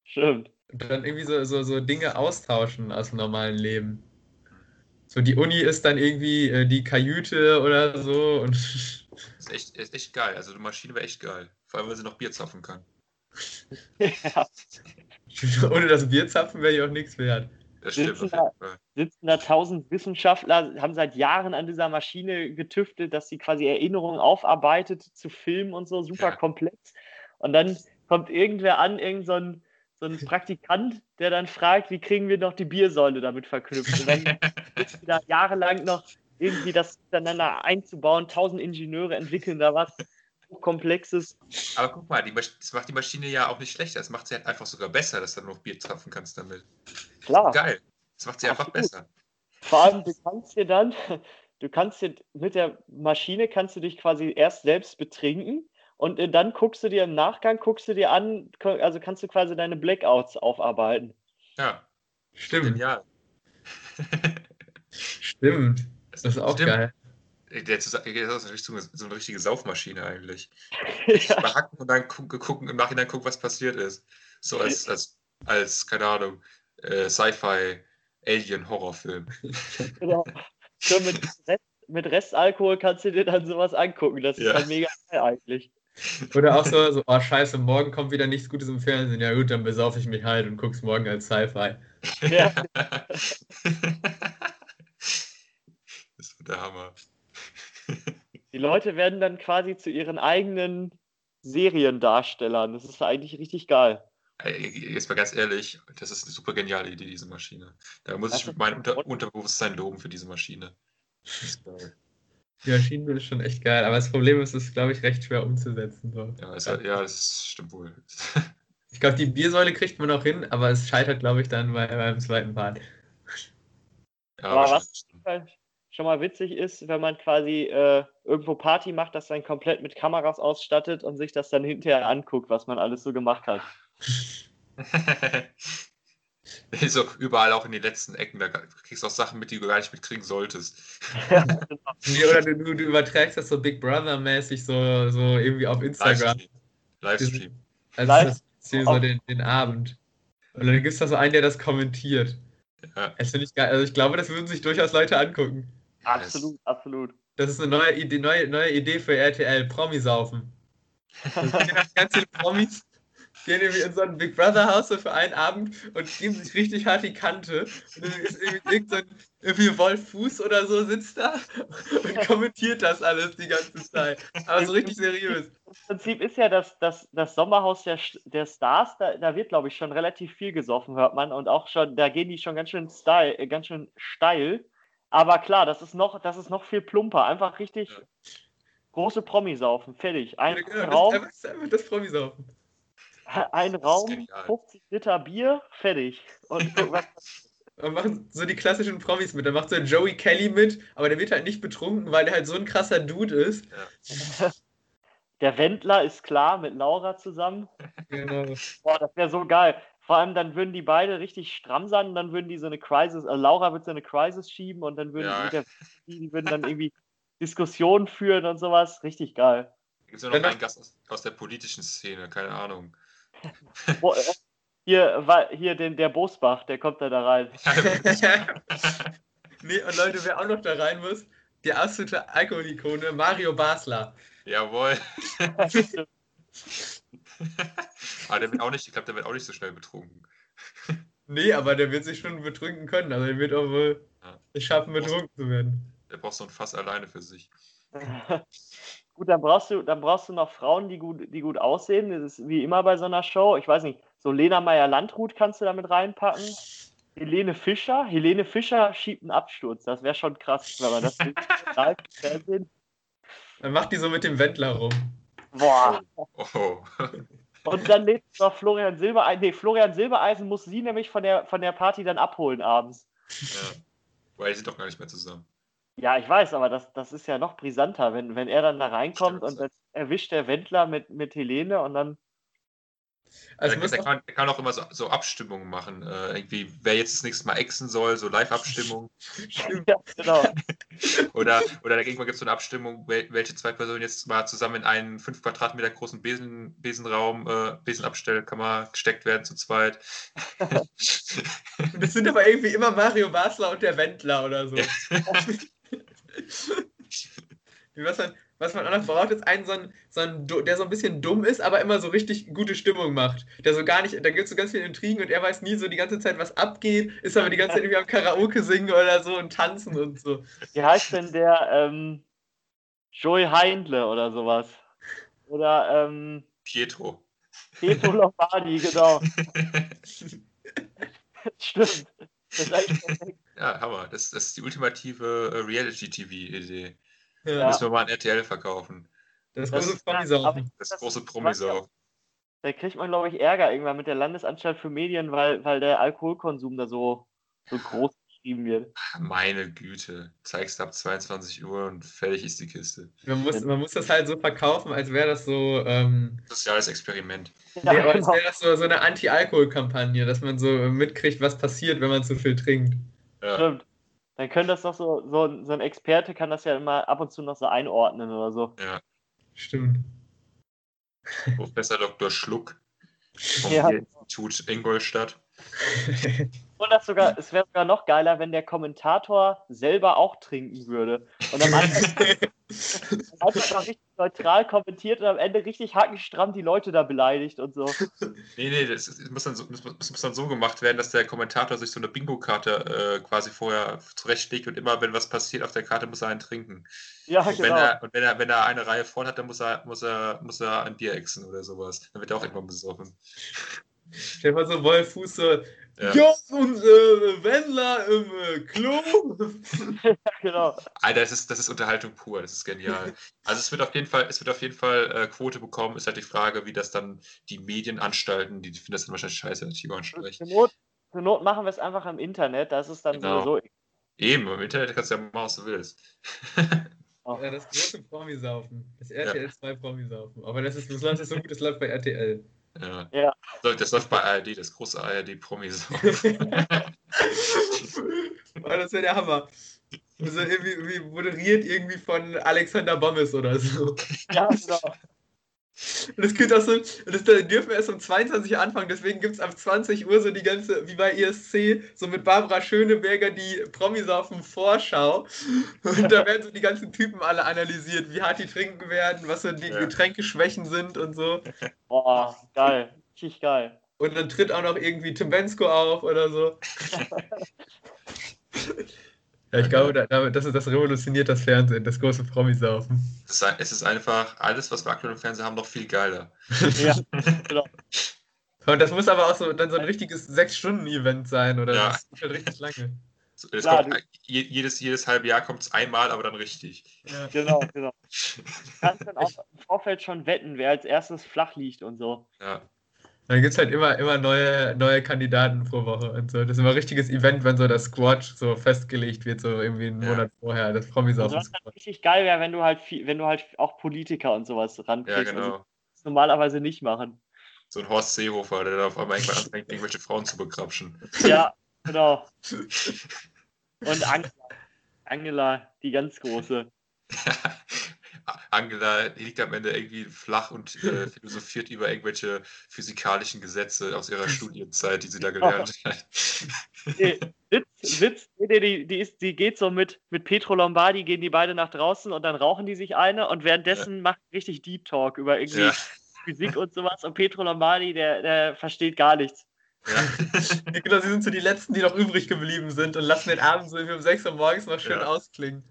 Stimmt. Und dann irgendwie so, so, so Dinge austauschen aus dem normalen Leben. So, die Uni ist dann irgendwie äh, die Kajüte oder so. Und Ist echt, ist echt geil. Also die Maschine wäre echt geil. Vor allem, weil sie noch Bier zapfen kann. ja. ohne das Bierzapfen wäre ich auch nichts wert. Das stimmt Sitzen auf jeden Fall. sitzen da tausend Wissenschaftler, haben seit Jahren an dieser Maschine getüftelt, dass sie quasi Erinnerungen aufarbeitet zu Filmen und so, super Ja. komplex. Und dann kommt irgendwer an, irgend so ein, so ein Praktikant, der dann fragt, wie kriegen wir noch die Biersäule damit verknüpft? Und dann sitzen da jahrelang noch irgendwie das miteinander einzubauen, tausend Ingenieure entwickeln da was hochkomplexes. Aber guck mal, das macht die Maschine ja auch nicht schlechter. Das macht sie halt einfach sogar besser, dass du noch Bier zapfen kannst damit. Klar. Geil. Das macht sie einfach Absolut. besser. Vor allem, du kannst dir dann, du kannst dir mit der Maschine kannst du dich quasi erst selbst betrinken und äh, dann guckst du dir im Nachgang, guckst du dir an, also kannst du quasi deine Blackouts aufarbeiten. Ja, Stimmt, genial. stimmt. Das ist auch Stimmt. geil. Der ist ist so eine richtige Saufmaschine eigentlich. ja, Behacken und dann gucken, im Nachhinein gucken, was passiert ist. So als, als, als keine Ahnung, äh, Sci-Fi, Alien-Horrorfilm. genau. Schon mit, Rest, mit Restalkohol kannst du dir dann sowas angucken. Das ist Ja. dann mega geil eigentlich. Oder auch so, so, oh scheiße, morgen kommt wieder nichts Gutes im Fernsehen. Ja gut, dann besaufe ich mich halt und guck's morgen als Sci-Fi. Ja. Der Hammer. Die Leute werden dann quasi zu ihren eigenen Seriendarstellern. Das ist eigentlich richtig geil. Ey, Jetzt mal ganz ehrlich, das ist eine super geniale Idee, diese Maschine. Da muss Das ich mit meinem Unter. Unterbewusstsein loben für diese Maschine. Die Maschinenbild ist schon echt geil, aber das Problem ist, es ist, glaube ich, recht schwer umzusetzen. So. Ja, es, ja, das stimmt wohl. Ich glaube, die Biersäule kriegt man noch hin, aber es scheitert, glaube ich, dann bei, beim zweiten Part. Ja, Aber was schon mal witzig ist, wenn man quasi äh, irgendwo Party macht, das dann komplett mit Kameras ausstattet und sich das dann hinterher anguckt, was man alles so gemacht hat. so überall auch in den letzten Ecken, da kriegst du auch Sachen mit, die du gar nicht mitkriegen solltest. Nee, Oder du, du, überträgst das so Big Brother-mäßig so, so irgendwie auf Instagram. Livestream. Also Live- das ist hier so den, den Abend. Und dann gibt es da so einen, der das kommentiert. Ja, Das finde ich geil. Also ich glaube, das würden sich durchaus Leute angucken. Absolut, absolut. Das ist eine neue Idee, neue, neue Idee für RTL. Promisaufen. Ganz viele Promis, gehen irgendwie in so ein Big Brother Haus für einen Abend und geben sich richtig hart die Kante. Und dann ist irgendwie, irgend so ein, irgendwie Wolf Fuß oder so sitzt da und kommentiert das alles die ganze Zeit. Aber so richtig seriös. Im Prinzip ist ja das, das, das Sommerhaus der, der Stars, da, da wird, glaube ich, schon relativ viel gesoffen, hört man. Und auch schon, da gehen die schon ganz schön, äh, ganz schön steil. Aber klar, das ist noch, das ist noch viel plumper. Einfach richtig Ja. große Promisaufen. Fertig. Ein Genau, das, ist Raum, das ist einfach das Promisaufen. ein Raum, genial. 50 Liter Bier, fertig. Und was, Und machen so die klassischen Promis mit. Da macht so ein Joey Kelly mit, aber der wird halt nicht betrunken, weil der halt so ein krasser Dude ist. der Wendler ist klar mit Laura zusammen. Genau. Boah, das wäre so geil. Vor allem dann würden die beide richtig stramm sein und dann würden die so eine Crisis, äh, Laura wird so eine Crisis schieben und dann würden Ja. mit der, die, die würden dann irgendwie Diskussionen führen und sowas. Richtig geil. Gibt es ja noch einen Gast aus, aus der politischen Szene, keine Ahnung. Wo, äh, hier, hier den, der Bosbach, der kommt da, da rein. nee, und Leute, wer auch noch da rein muss, die absolute Alkoholikone, Mario Basler. Jawohl. Aber der wird auch nicht, ich glaube, der wird auch nicht so schnell betrunken. Nee, aber der wird sich schon betrunken können. Also er wird auch wohl Ja. es schaffen, betrunken zu werden. Der braucht so ein Fass alleine für sich. gut, dann brauchst du, dann brauchst du noch Frauen, die gut, die gut aussehen. Das ist wie immer bei so einer Show. Ich weiß nicht, so Lena Meyer-Landrut kannst du damit reinpacken. Helene Fischer. Helene Fischer schiebt einen Absturz. Das wäre schon krass, wenn man das live. Dann macht die so mit dem Wendler rum. Boah. Oh. Und dann lädt noch Florian Silbereisen. Nee, Florian Silbereisen muss sie nämlich von der, von der Party dann abholen abends. ja. Weil die sind doch gar nicht mehr zusammen. Ja, ich weiß, aber das, das ist ja noch brisanter, wenn, wenn er dann da reinkommt Stimmt. und dann erwischt der Wendler mit, mit Helene und dann. Also auch, kann, der kann auch immer so, so Abstimmungen machen. Äh, irgendwie, wer jetzt das nächste Mal exen soll, so Live-Abstimmung. Ja, genau. Oder, oder dagegen gibt es so eine Abstimmung, wel- welche zwei Personen jetzt mal zusammen in einen 5 Quadratmeter großen Besen, Besenraum, äh, Besenabstellkammer gesteckt werden zu zweit. das sind aber irgendwie immer Mario Basler und der Wendler oder so. was, man, was man auch noch braucht, ist einen, so einen, so einen, der so ein bisschen dumm ist, aber immer so richtig gute Stimmung macht. Der so gar nicht, da gibt es so ganz viele Intrigen und er weiß nie so die ganze Zeit, was abgeht, ist aber die ganze Zeit irgendwie am Karaoke singen oder so und tanzen und so. Wie heißt denn der ähm, Joey Heindle oder sowas? Oder ähm, Pietro. Pietro Lombardi, genau. Stimmt. Das ist eigentlich perfekt. Ja, Hammer. Das, das ist die ultimative äh, Reality-TV-Idee. Ja, Müssen wir mal an RTL verkaufen. das Das- große aber Promisaufen. Das, Das- große Promisau. Da kriegt man, glaube ich, Ärger irgendwann mit der Landesanstalt für Medien, weil, weil der Alkoholkonsum da so, so groß geschrieben wird. Meine Güte. Zeigst ab 22 Uhr und fertig ist die Kiste. Man muss, man muss das halt so verkaufen, als wäre das so, ähm, Soziales Experiment. Ja, nee, aber als genau. wäre das so, so eine Anti-Alkohol-Kampagne, dass man so mitkriegt, was passiert, wenn man zu viel trinkt. Ja. Stimmt. Dann könnte das doch so, so, ein- so ein Experte kann das ja immer ab und zu noch so einordnen oder so. ja. Stimmt. Professor Dr. Schluck vom Ja. Institut Ingolstadt. Und das sogar, es wäre sogar noch geiler, wenn der Kommentator selber auch trinken würde. Und am Anfang einfach richtig neutral kommentiert und am Ende richtig hackenstramm die Leute da beleidigt und so. Nee, nee, das, ist- muss dann so, das muss, das muss dann so gemacht werden, dass der Kommentator sich so eine Bingo-Karte äh, quasi vorher zurechtlegt und immer, wenn was passiert auf der Karte, muss er einen trinken. Ja, Und wenn genau. er, und wenn er, wenn er eine Reihe vorn hat, dann muss er, muss er, muss er ein Bier exen oder sowas. Dann wird er auch irgendwann besoffen. Stell dir mal so Wolf Fuß so, Ja. ja, und äh, Wendler im äh, Klo. genau. Alter, das ist, das ist Unterhaltung pur, das ist genial. Also es wird auf jeden Fall, es wird auf jeden Fall äh, Quote bekommen. Ist halt die Frage, wie das dann die Medienanstalten, die finden das dann wahrscheinlich scheiße, dass Tibor Zur ansprechen. Not, zur Not machen wir es einfach im Internet. Das ist dann Genau. sowieso. Eben, im Internet kannst du ja machen, was du willst. Ja, das große Promisaufen. Das RTL 2 Promisaufen. Aber das, ist, das läuft so gut, das läuft bei RTL. Ja. Ja. So, Das läuft bei ARD, das große ARD-Promis. Das wäre der Hammer. So irgendwie, irgendwie moderiert irgendwie von Alexander Bommes oder so. Ja, genau. Und das gibt auch so, das dürfen wir erst um 22 Uhr anfangen, deswegen gibt es ab 20 Uhr so die ganze, wie bei ESC, so mit Barbara Schöneberger die Promis auf dem Vorschau. Und da werden so die ganzen Typen alle analysiert, wie hart die trinken werden, was so die Ja. Getränkeschwächen sind und so. Boah, geil. Richtig geil. Und dann tritt auch noch irgendwie Tim Bensko auf oder so. Ja, ich glaube, da- damit- das, ist, das revolutioniert das Fernsehen, das große Promisaufen. Es ist, ein- es ist einfach alles, was wir aktuell im Fernsehen haben, noch viel geiler. Ja, genau. Und das muss aber auch so dann so ein richtiges Sechs-Stunden-Event sein, oder? Ja. Das ist halt richtig lange. So, Klar, kommt, je, jedes, jedes halbe Jahr kommt es einmal, aber dann richtig. Ja. Genau, genau. Du kannst dann auch im Vorfeld schon wetten, wer als erstes flach liegt und so. Ja. Dann gibt es halt immer, immer neue, neue Kandidaten pro Woche und so. Das ist immer ein richtiges Event, wenn so das Squad so festgelegt wird, so irgendwie einen Ja. Monat vorher, das Also Promisaufen was Squad. richtig geil wäre, wenn du halt viel, wenn du halt auch Politiker und sowas rankriegst. Ja, Also, genau. das normalerweise nicht machen. So ein Horst Seehofer, der dann auf einmal irgendwann anfängt, irgendwelche Frauen zu begrapschen. Ja, genau. Und Angela. Angela, die ganz große. Angela liegt am Ende irgendwie flach und äh, philosophiert über irgendwelche physikalischen Gesetze aus ihrer Studienzeit, die sie da gelernt hat. Nee, Witz, Witz, nee, die, die, ist, die geht so mit, mit Petro Lombardi, gehen die beide nach draußen und dann rauchen die sich eine und währenddessen macht richtig Deep Talk über irgendwie Ja, Physik und sowas und Petro Lombardi, der, der versteht gar nichts. ja. Genau, sie sind so die Letzten, die noch übrig geblieben sind und lassen den Abend so wie um 6 Uhr morgens noch schön Ja. ausklingen.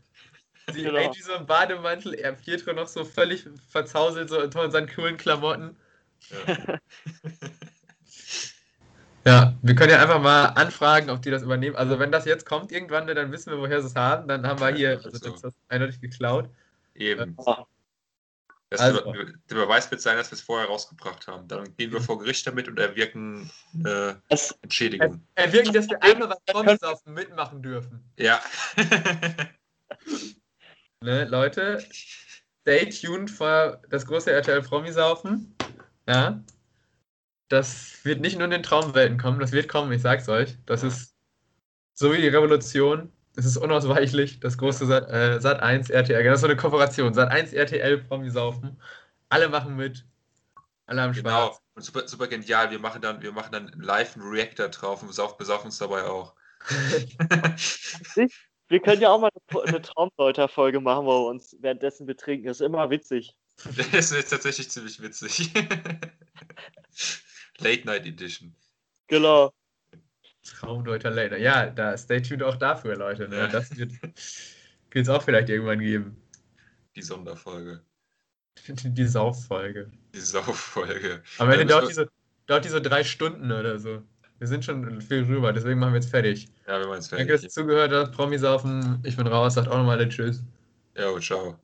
Sie Genau. Angie so im Bademantel, er Pietro noch so völlig verzauselt, so in seinen coolen Klamotten. ja. Ja, wir können ja einfach mal anfragen, ob die das übernehmen. Also wenn das jetzt kommt irgendwann, dann wissen wir, woher sie es haben. Dann haben wir hier, also so. das eindeutig geklaut. Eben. Ja. Das Also. der Beweis wird sein, dass wir es vorher rausgebracht haben. Dann gehen wir vor Gericht damit und erwirken äh, Das, Entschädigung. Wirklich, dass wir einmal was Promisaufen mitmachen dürfen. Ja. Ne, Leute, stay tuned für das große RTL Promisaufen. Ja. Das wird nicht nur in den Traumwelten kommen, das wird kommen, ich sag's euch. Das Ja. ist so wie die Revolution. Es ist unausweichlich, das große Sat, äh, Sat 1 RTL. Das ist so eine Kooperation. Sat 1 RTL Promisaufen. Alle machen mit. Alle am Genau. Spaß. Und super, super genial. Wir machen dann, wir machen dann live einen Reactor drauf und besauf, besaufen uns dabei auch. wir können ja auch mal eine, eine Traumdeuter-Folge machen, wo wir uns währenddessen betrinken. Das ist immer witzig. das ist tatsächlich ziemlich witzig. Late Night Edition. Genau. Traumdeuter Later. Ja, da stay tuned auch dafür, Leute. Ne? Ja. Das wird es auch vielleicht irgendwann geben. Die Sonderfolge. Die, die Sauffolge. Die Sauffolge. Am Ende Ja, dauert müssen die, so, dauert die so drei Stunden oder so. Wir sind schon viel rüber, deswegen machen wir jetzt fertig. Ja, wir machen es Danke, dass fertig. ihr zugehört habt. Promis saufen. Ich bin raus. Sagt auch nochmal Tschüss. Ja, ciao.